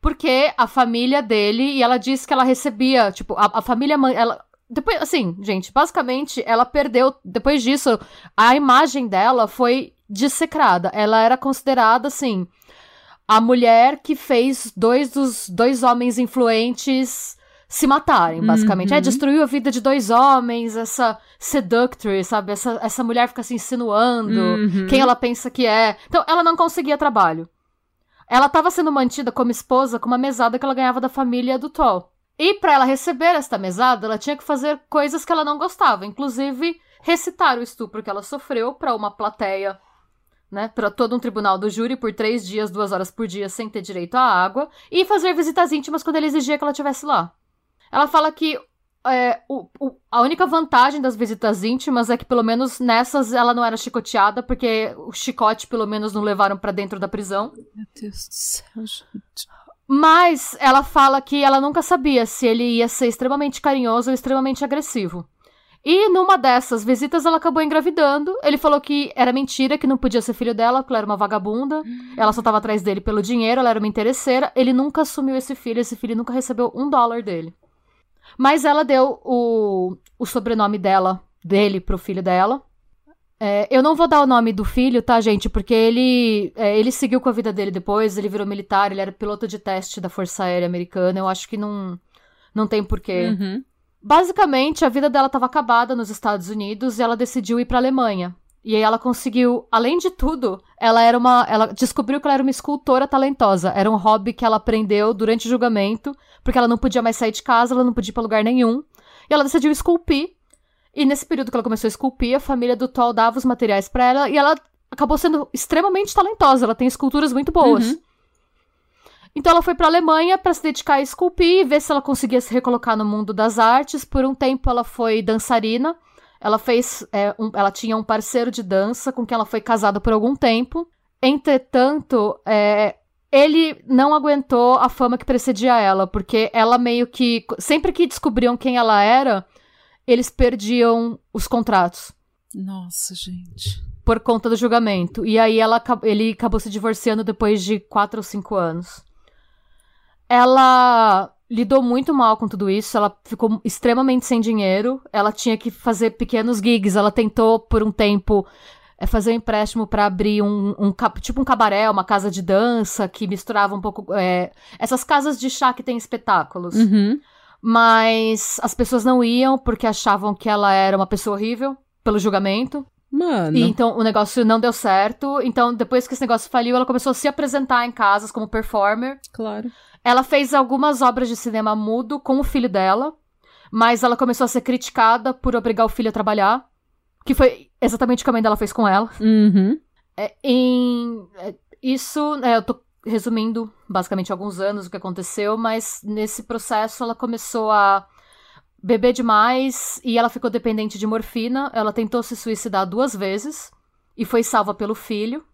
Porque a família dele, e ela disse que ela recebia, tipo, a, a família. Ela, depois, assim, gente, basicamente, ela perdeu. Depois disso, a imagem dela foi dissecrada. Ela era considerada, assim, a mulher que fez dois dos dois homens influentes se matarem, basicamente. Uhum. É, destruiu a vida de dois homens, essa seductress, sabe? Essa, essa mulher fica se insinuando Uhum. quem ela pensa que é. Então, ela não conseguia trabalho. Ela estava sendo mantida como esposa com uma mesada que ela ganhava da família do Toll. E para ela receber esta mesada, ela tinha que fazer coisas que ela não gostava, inclusive recitar o estupro que ela sofreu para uma plateia, né, para todo um tribunal do júri por três dias, duas horas por dia, sem ter direito à água, e fazer visitas íntimas quando ele exigia que ela estivesse lá. Ela fala que é, o- o- a única vantagem das visitas íntimas é que, pelo menos nessas, ela não era chicoteada, porque o chicote, pelo menos, não levaram pra dentro da prisão. Meu Deus do céu, gente. Mas ela fala que ela nunca sabia se ele ia ser extremamente carinhoso ou extremamente agressivo. E numa dessas visitas ela acabou engravidando. Ele falou que era mentira, que não podia ser filho dela, porque ela era uma vagabunda. Ela só tava atrás dele pelo dinheiro, ela era uma interesseira. Ele nunca assumiu esse filho, esse filho nunca recebeu um dólar dele. Mas ela deu o, o sobrenome dela, dele, pro filho dela. É, eu não vou dar o nome do filho, tá, gente? Porque ele, é, ele seguiu com a vida dele depois, ele virou militar, ele era piloto de teste da Força Aérea Americana. Eu acho que não, não tem porquê. Uhum. Basicamente, a vida dela estava acabada nos Estados Unidos e ela decidiu ir para Alemanha. E aí ela conseguiu, além de tudo, ela era uma, ela descobriu que ela era uma escultora talentosa. Era um hobby que ela aprendeu durante o julgamento, porque ela não podia mais sair de casa, ela não podia ir para lugar nenhum. E ela decidiu esculpir. E nesse período que ela começou a esculpir, a família do Toll dava os materiais para ela e ela acabou sendo extremamente talentosa. Ela tem esculturas muito boas. Uhum. Então ela foi pra Alemanha pra se dedicar a esculpir e ver se ela conseguia se recolocar no mundo das artes. Por um tempo ela foi dançarina. Ela fez, é, um- ela tinha um parceiro de dança com quem ela foi casada por algum tempo. Entretanto, é, ele não aguentou a fama que precedia ela, porque ela meio que. Sempre que descobriam quem ela era, eles perdiam os contratos. Nossa, gente. Por conta do julgamento. E aí ela, ele acabou se divorciando depois de quatro ou cinco anos. Ela lidou muito mal com tudo isso, ela ficou extremamente sem dinheiro, ela tinha que fazer pequenos gigs, ela tentou por um tempo é fazer um empréstimo para abrir um, um, tipo um cabaré, uma casa de dança que misturava um pouco é, essas casas de chá que tem espetáculos. Uhum. Mas as pessoas não iam porque achavam que ela era uma pessoa horrível pelo julgamento. Mano. E então o negócio não deu certo. Então, depois que esse negócio faliu, ela começou a se apresentar em casas como performer. Claro. Ela fez algumas obras de cinema mudo com o filho dela, mas ela começou a ser criticada por obrigar o filho a trabalhar. Que foi exatamente o que a mãe dela fez com ela. Uhum. É, em, é, isso, é, eu tô resumindo basicamente alguns anos o que aconteceu, mas nesse processo ela começou a beber demais e ela ficou dependente de morfina. Ela tentou se suicidar duas vezes e foi salva pelo filho.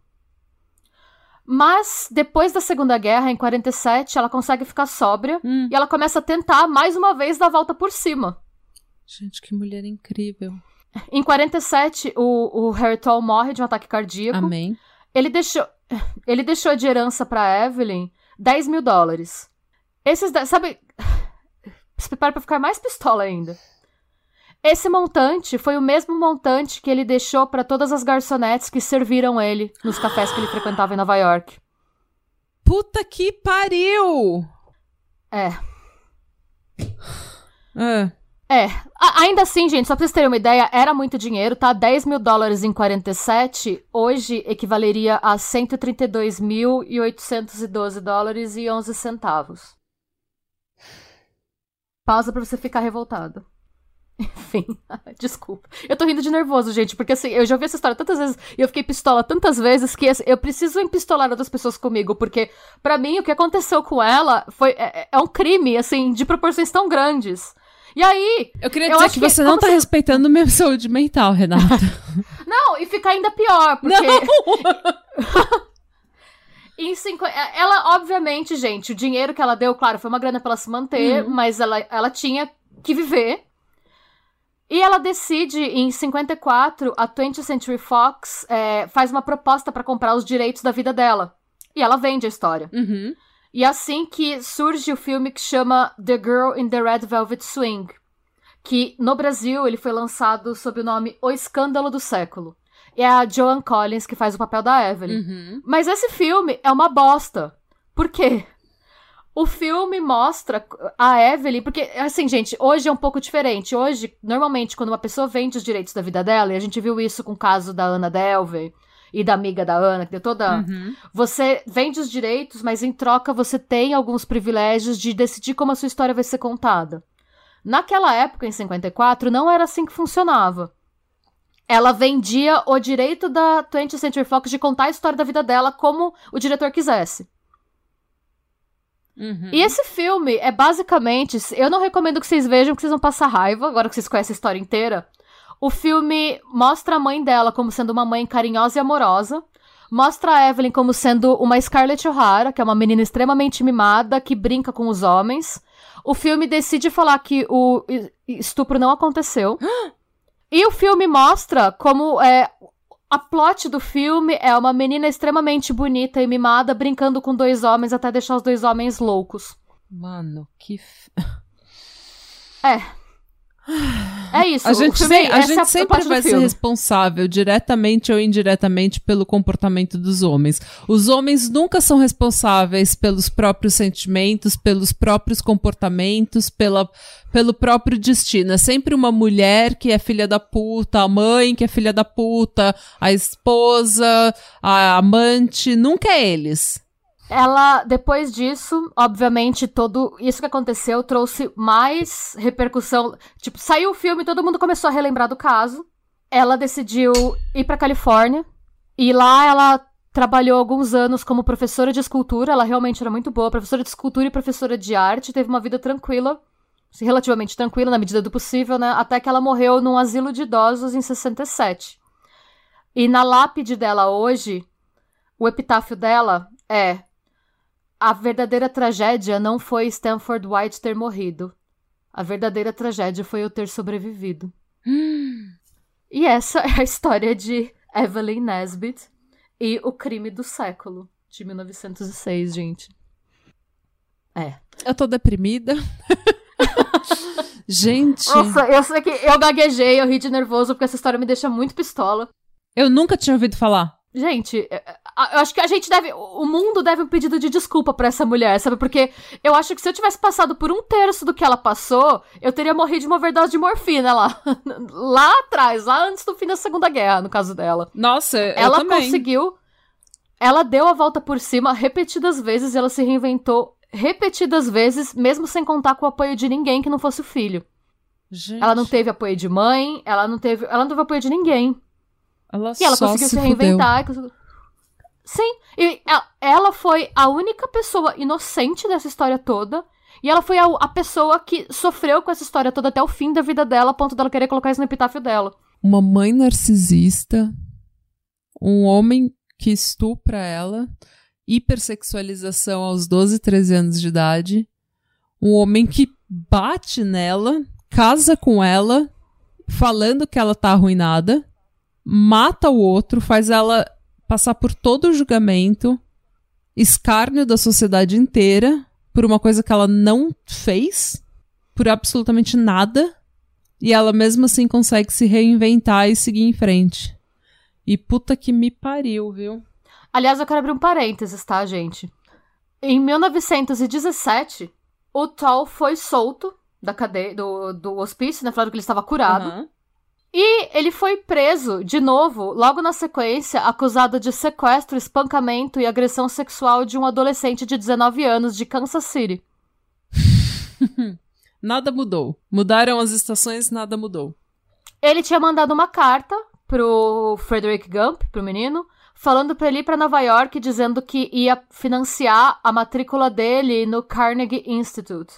Mas depois da Segunda Guerra, em 47, ela consegue ficar sóbria hum. e ela começa a tentar mais uma vez dar a volta por cima. Gente, que mulher incrível. Em 47, o, o Harry Toll morre de um ataque cardíaco. Amém. Ele deixou, ele deixou de herança pra Evelyn 10 mil dólares. Esses, sabe, se prepara pra ficar mais pistola ainda. Esse montante foi o mesmo montante que ele deixou para todas as garçonetes que serviram ele nos cafés que ele frequentava em Nova York. Puta que pariu! É. É. É, a ainda assim, gente, só pra vocês terem uma ideia, era muito dinheiro, tá? 10 mil dólares em 47, hoje equivaleria a 132.812 dólares e 11 centavos. Pausa pra você ficar revoltado. Enfim, desculpa. Eu tô rindo de nervoso, gente, porque assim, eu já ouvi essa história tantas vezes e eu fiquei pistola tantas vezes que assim, eu preciso empistolar outras pessoas comigo, porque para mim o que aconteceu com ela foi é, é um crime, assim, de proporções tão grandes. E aí. Eu queria dizer eu que, que você não tá se... respeitando minha saúde mental, Renata. não, e fica ainda pior, porque. Não! em cinco... Ela, obviamente, gente, o dinheiro que ela deu, claro, foi uma grana pra ela se manter, uhum. mas ela, ela tinha que viver. E ela decide, em 54, a 20th Century Fox é, faz uma proposta para comprar os direitos da vida dela. E ela vende a história. Uhum. E é assim que surge o filme que chama The Girl in the Red Velvet Swing, que no Brasil ele foi lançado sob o nome O Escândalo do Século. E é a Joan Collins que faz o papel da Evelyn. Uhum. Mas esse filme é uma bosta. Por quê? O filme mostra a Evelyn, porque, assim, gente, hoje é um pouco diferente. Hoje, normalmente, quando uma pessoa vende os direitos da vida dela, e a gente viu isso com o caso da Ana Delvey, e da amiga da Ana, que deu toda. Uhum. Você vende os direitos, mas em troca você tem alguns privilégios de decidir como a sua história vai ser contada. Naquela época, em 54, não era assim que funcionava. Ela vendia o direito da 20th Century Fox de contar a história da vida dela como o diretor quisesse. Uhum. E esse filme é basicamente. Eu não recomendo que vocês vejam, que vocês vão passar raiva, agora que vocês conhecem a história inteira. O filme mostra a mãe dela como sendo uma mãe carinhosa e amorosa. Mostra a Evelyn como sendo uma Scarlett O'Hara, que é uma menina extremamente mimada, que brinca com os homens. O filme decide falar que o estupro não aconteceu. e o filme mostra como é, a plot do filme é uma menina extremamente bonita e mimada brincando com dois homens até deixar os dois homens loucos. Mano, que. F... É. É isso. A gente, sem, a gente sempre vai ser responsável, diretamente ou indiretamente, pelo comportamento dos homens. Os homens nunca são responsáveis pelos próprios sentimentos, pelos próprios comportamentos, pela, pelo próprio destino. É sempre uma mulher que é filha da puta, a mãe que é filha da puta, a esposa, a amante. Nunca é eles. Ela, depois disso, obviamente, todo isso que aconteceu trouxe mais repercussão. Tipo, saiu o filme, todo mundo começou a relembrar do caso. Ela decidiu ir pra Califórnia. E lá ela trabalhou alguns anos como professora de escultura. Ela realmente era muito boa, professora de escultura e professora de arte. Teve uma vida tranquila, relativamente tranquila, na medida do possível, né? Até que ela morreu num asilo de idosos em 67. E na lápide dela hoje, o epitáfio dela é a verdadeira tragédia não foi Stanford White ter morrido. A verdadeira tragédia foi eu ter sobrevivido. E essa é a história de Evelyn Nesbit e o crime do século, de 1906, gente. É. Eu tô deprimida. gente. Nossa, eu sei que eu gaguejei, eu ri de nervoso, porque essa história me deixa muito pistola. Eu nunca tinha ouvido falar. Gente, é, é, eu acho que a gente deve. O mundo deve um pedido de desculpa para essa mulher, sabe? Porque eu acho que se eu tivesse passado por um terço do que ela passou, eu teria morrido de uma overdose de morfina lá. lá atrás, lá antes do fim da Segunda Guerra, no caso dela. Nossa, ela também. conseguiu. Ela deu a volta por cima repetidas vezes e ela se reinventou repetidas vezes, mesmo sem contar com o apoio de ninguém que não fosse o filho. Gente. Ela não teve apoio de mãe, ela não teve, ela não teve apoio de ninguém. Ela E ela conseguiu se, se reinventar. conseguiu- Sim, e ela, ela foi a única pessoa inocente dessa história toda. E ela foi a, a pessoa que sofreu com essa história toda até o fim da vida dela, a ponto dela querer colocar isso no epitáfio dela. Uma mãe narcisista, um homem que estupra ela, hipersexualização aos 12, 13 anos de idade, um homem que bate nela, casa com ela, falando que ela tá arruinada, mata o outro, faz ela passar por todo o julgamento, escárnio da sociedade inteira por uma coisa que ela não fez, por absolutamente nada, e ela mesmo assim consegue se reinventar e seguir em frente. E puta que me pariu, viu? Aliás, eu quero abrir um parênteses, tá, gente? Em 1917, o Toll foi solto da cadeia, do, do hospício, né? Falando que ele estava curado. Aham. E ele foi preso de novo, logo na sequência, acusado de sequestro, espancamento e agressão sexual de um adolescente de 19 anos de Kansas City. Nada mudou. Mudaram as estações, nada mudou. Ele tinha mandado uma carta pro Frederick Gump, pro menino, falando pra ele ir pra Nova York, dizendo que ia financiar a matrícula dele no Carnegie Institute.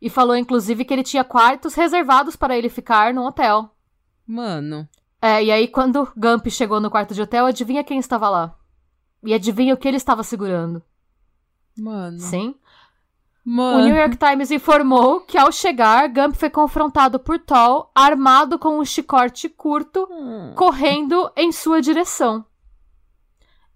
E falou, inclusive, que ele tinha quartos reservados para ele ficar no hotel. Mano. É, e aí quando Gump chegou no quarto de hotel, adivinha quem estava lá? E adivinha o que ele estava segurando? Mano. Sim. O Mano. New York Times informou que ao chegar, Gump foi confrontado por Toll, armado com um chicote curto, Hum. correndo em sua direção.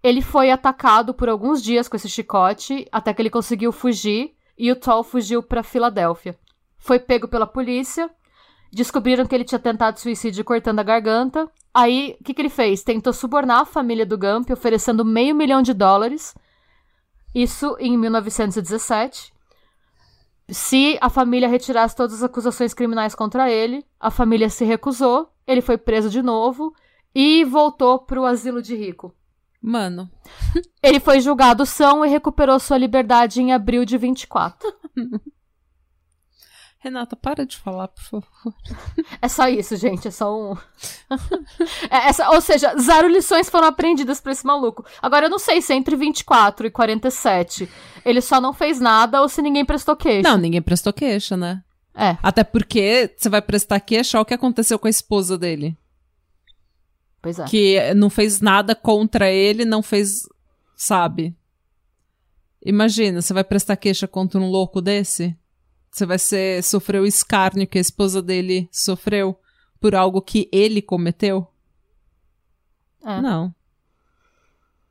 Ele foi atacado por alguns dias com esse chicote, até que ele conseguiu fugir, e o Toll fugiu para Filadélfia. Foi pego pela polícia, descobriram que ele tinha tentado suicídio cortando a garganta. Aí, o que, que ele fez? Tentou subornar a família do Gump, oferecendo meio milhão de dólares. Isso em 1917. Se a família retirasse todas as acusações criminais contra ele, a família se recusou, ele foi preso de novo e voltou pro asilo de rico. Mano. Ele foi julgado são e recuperou sua liberdade em abril de 24. Renata, para de falar, por favor. É só isso, gente, é só um. É, essa, ou seja, zero lições foram aprendidas pra esse maluco. Agora eu não sei se é entre 24 e 47 ele só não fez nada ou se ninguém prestou queixa. Não, ninguém prestou queixa, né? É, Até porque você vai prestar queixa, olha o que aconteceu com a esposa dele. pois é. Que não fez nada contra ele, não fez. Sabe? Imagina, você vai prestar queixa contra um louco desse? Você vai ser, sofrer o escárnio que a esposa dele sofreu por algo que ele cometeu? É. Não.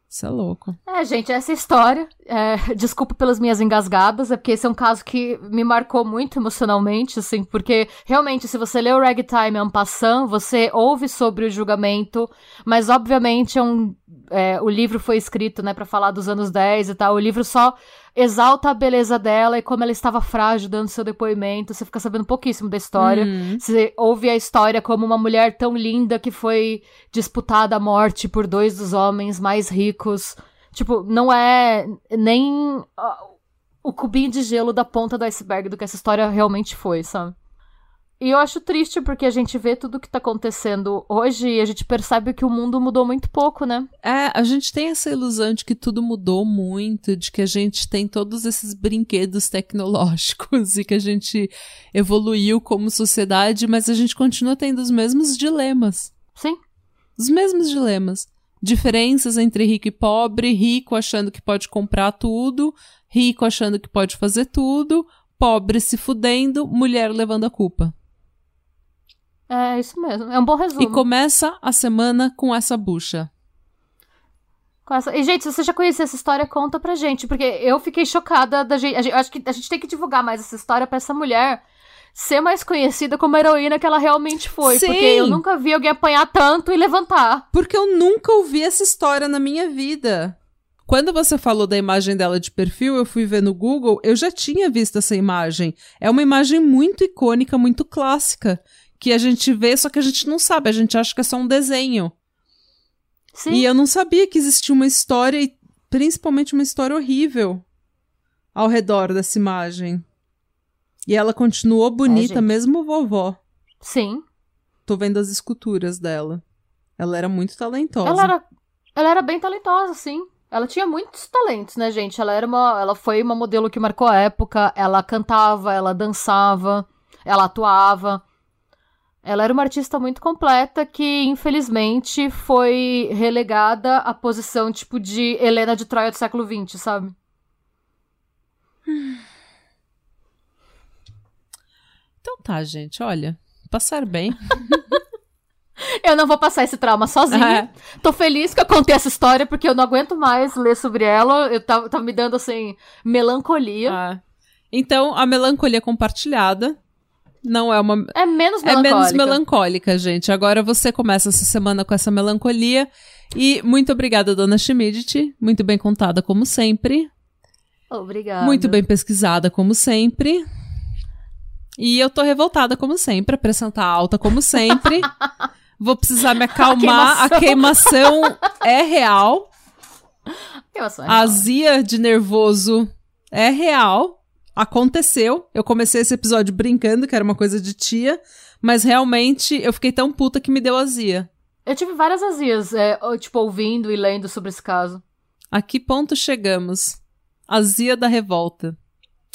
Isso é louco. É, gente, essa história. é, desculpa pelas minhas engasgadas, é porque esse é um caso que me marcou muito emocionalmente, assim, porque realmente, se você lê o Ragtime en passant, você ouve sobre o julgamento, mas obviamente é um. É, o livro foi escrito, né, pra falar dos anos 10 e tal. O livro só exalta a beleza dela e como ela estava frágil dando seu depoimento. Você fica sabendo pouquíssimo da história. Hum. Você ouve a história como uma mulher tão linda que foi disputada à morte por dois dos homens mais ricos. Tipo, não é nem o cubinho de gelo da ponta do iceberg do que essa história realmente foi, sabe? E eu acho triste porque a gente vê tudo que tá acontecendo hoje e a gente percebe que o mundo mudou muito pouco, né? É, a gente tem essa ilusão de que tudo mudou muito, de que a gente tem todos esses brinquedos tecnológicos e que a gente evoluiu como sociedade, mas a gente continua tendo os mesmos dilemas. Sim. Os mesmos dilemas. diferenças entre rico e pobre, rico achando que pode comprar tudo, rico achando que pode fazer tudo, pobre se fudendo, mulher levando a culpa. É isso mesmo. É um bom resumo. E começa a semana com essa bucha. E, gente, se você já conhecia essa história, conta pra gente. Porque eu fiquei chocada da gente. Eu acho que a gente tem que divulgar mais essa história pra essa mulher ser mais conhecida como a heroína que ela realmente foi. Sim. Porque eu nunca vi alguém apanhar tanto e levantar. Porque eu nunca ouvi essa história na minha vida. Quando você falou da imagem dela de perfil, eu fui ver no Google, eu já tinha visto essa imagem. É uma imagem muito icônica, muito clássica que a gente vê, só que a gente não sabe, a gente acha que é só um desenho. Sim. E eu não sabia que existia uma história, e principalmente uma história horrível, ao redor dessa imagem. E ela continuou bonita, gente. mesmo vovó. Sim. Tô vendo as esculturas dela. Ela era muito talentosa. Ela era, ela era bem talentosa, sim. Ela tinha muitos talentos, né, gente? Ela era uma, ela foi uma modelo que marcou a época. Ela cantava, ela dançava, ela atuava. Ela era uma artista muito completa que, infelizmente, foi relegada à posição tipo de Helena de Troia do século XX, sabe? Então tá, gente, olha. Passar bem. Eu não vou passar esse trauma sozinha. É. Tô feliz que eu contei essa história, porque eu não aguento mais ler sobre ela. Eu tava, tava me dando, assim, melancolia. Ah. Então, a melancolia compartilhada não é uma. É menos É melancólica. menos melancólica, gente. Agora você começa essa semana com essa melancolia. E muito obrigada, dona Schmidt. Muito bem contada, como sempre. Obrigada. Muito bem pesquisada, como sempre. E eu tô revoltada, como sempre. A pressão tá alta, como sempre. Vou precisar me acalmar. A queimação, é real. Queimação é A azia de nervoso é real. Aconteceu. Eu comecei esse episódio brincando, que era uma coisa de tia. Mas realmente eu fiquei tão puta que me deu azia. Eu tive várias azias, é, tipo, ouvindo e lendo sobre esse caso. A que ponto chegamos? Azia da revolta.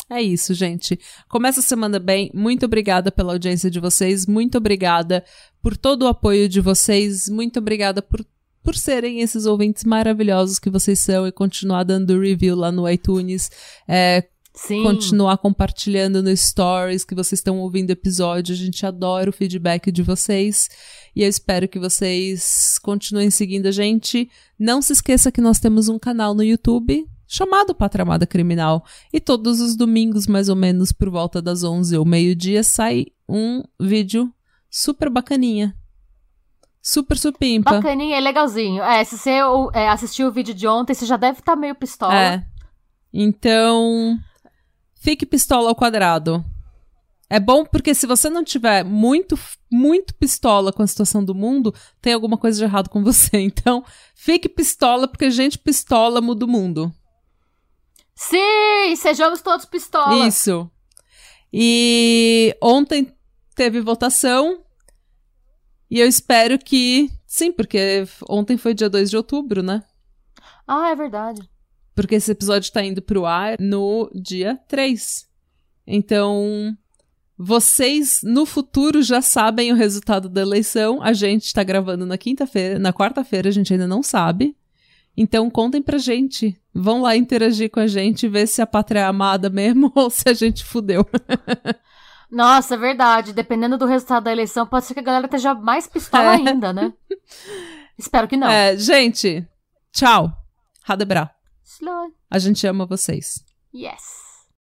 É isso, gente. Começa a semana bem. Muito obrigada pela audiência de vocês. Muito obrigada por todo o apoio de vocês. Muito obrigada por, por serem esses ouvintes maravilhosos que vocês são e continuar dando review lá no iTunes. É, Sim. continuar compartilhando no stories que vocês estão ouvindo episódio. A gente adora o feedback de vocês e eu espero que vocês continuem seguindo a gente. Não se esqueça que nós temos um canal no YouTube chamado Patramada Criminal e todos os domingos, mais ou menos por volta das 11 ou meio-dia, sai um vídeo super bacaninha. Super supimpa. Bacaninha e legalzinho. É, se você é, assistiu o vídeo de ontem, você já deve estar meio pistola. É. Então, fique pistola ao quadrado. É bom porque se você não tiver muito, muito pistola com a situação do mundo, tem alguma coisa de errado com você. Então, fique pistola porque gente pistola muda o mundo. Sim, sejamos todos pistola. Isso. E ontem teve votação. E eu espero que. Sim, porque ontem foi dia 2 de outubro, né? Ah, é verdade. Porque esse episódio tá indo pro ar no dia 3. Então, vocês no futuro já sabem o resultado da eleição. A gente tá gravando na quinta-feira, na quarta-feira a gente ainda não sabe. Então contem pra gente. Vão lá interagir com a gente, ver se a pátria é amada mesmo ou se a gente fudeu. Nossa, é verdade. Dependendo do resultado da eleição, pode ser que a galera esteja mais pistola É. ainda, né? Espero que não. É, gente, tchau. Radebra. A gente ama vocês. Yes.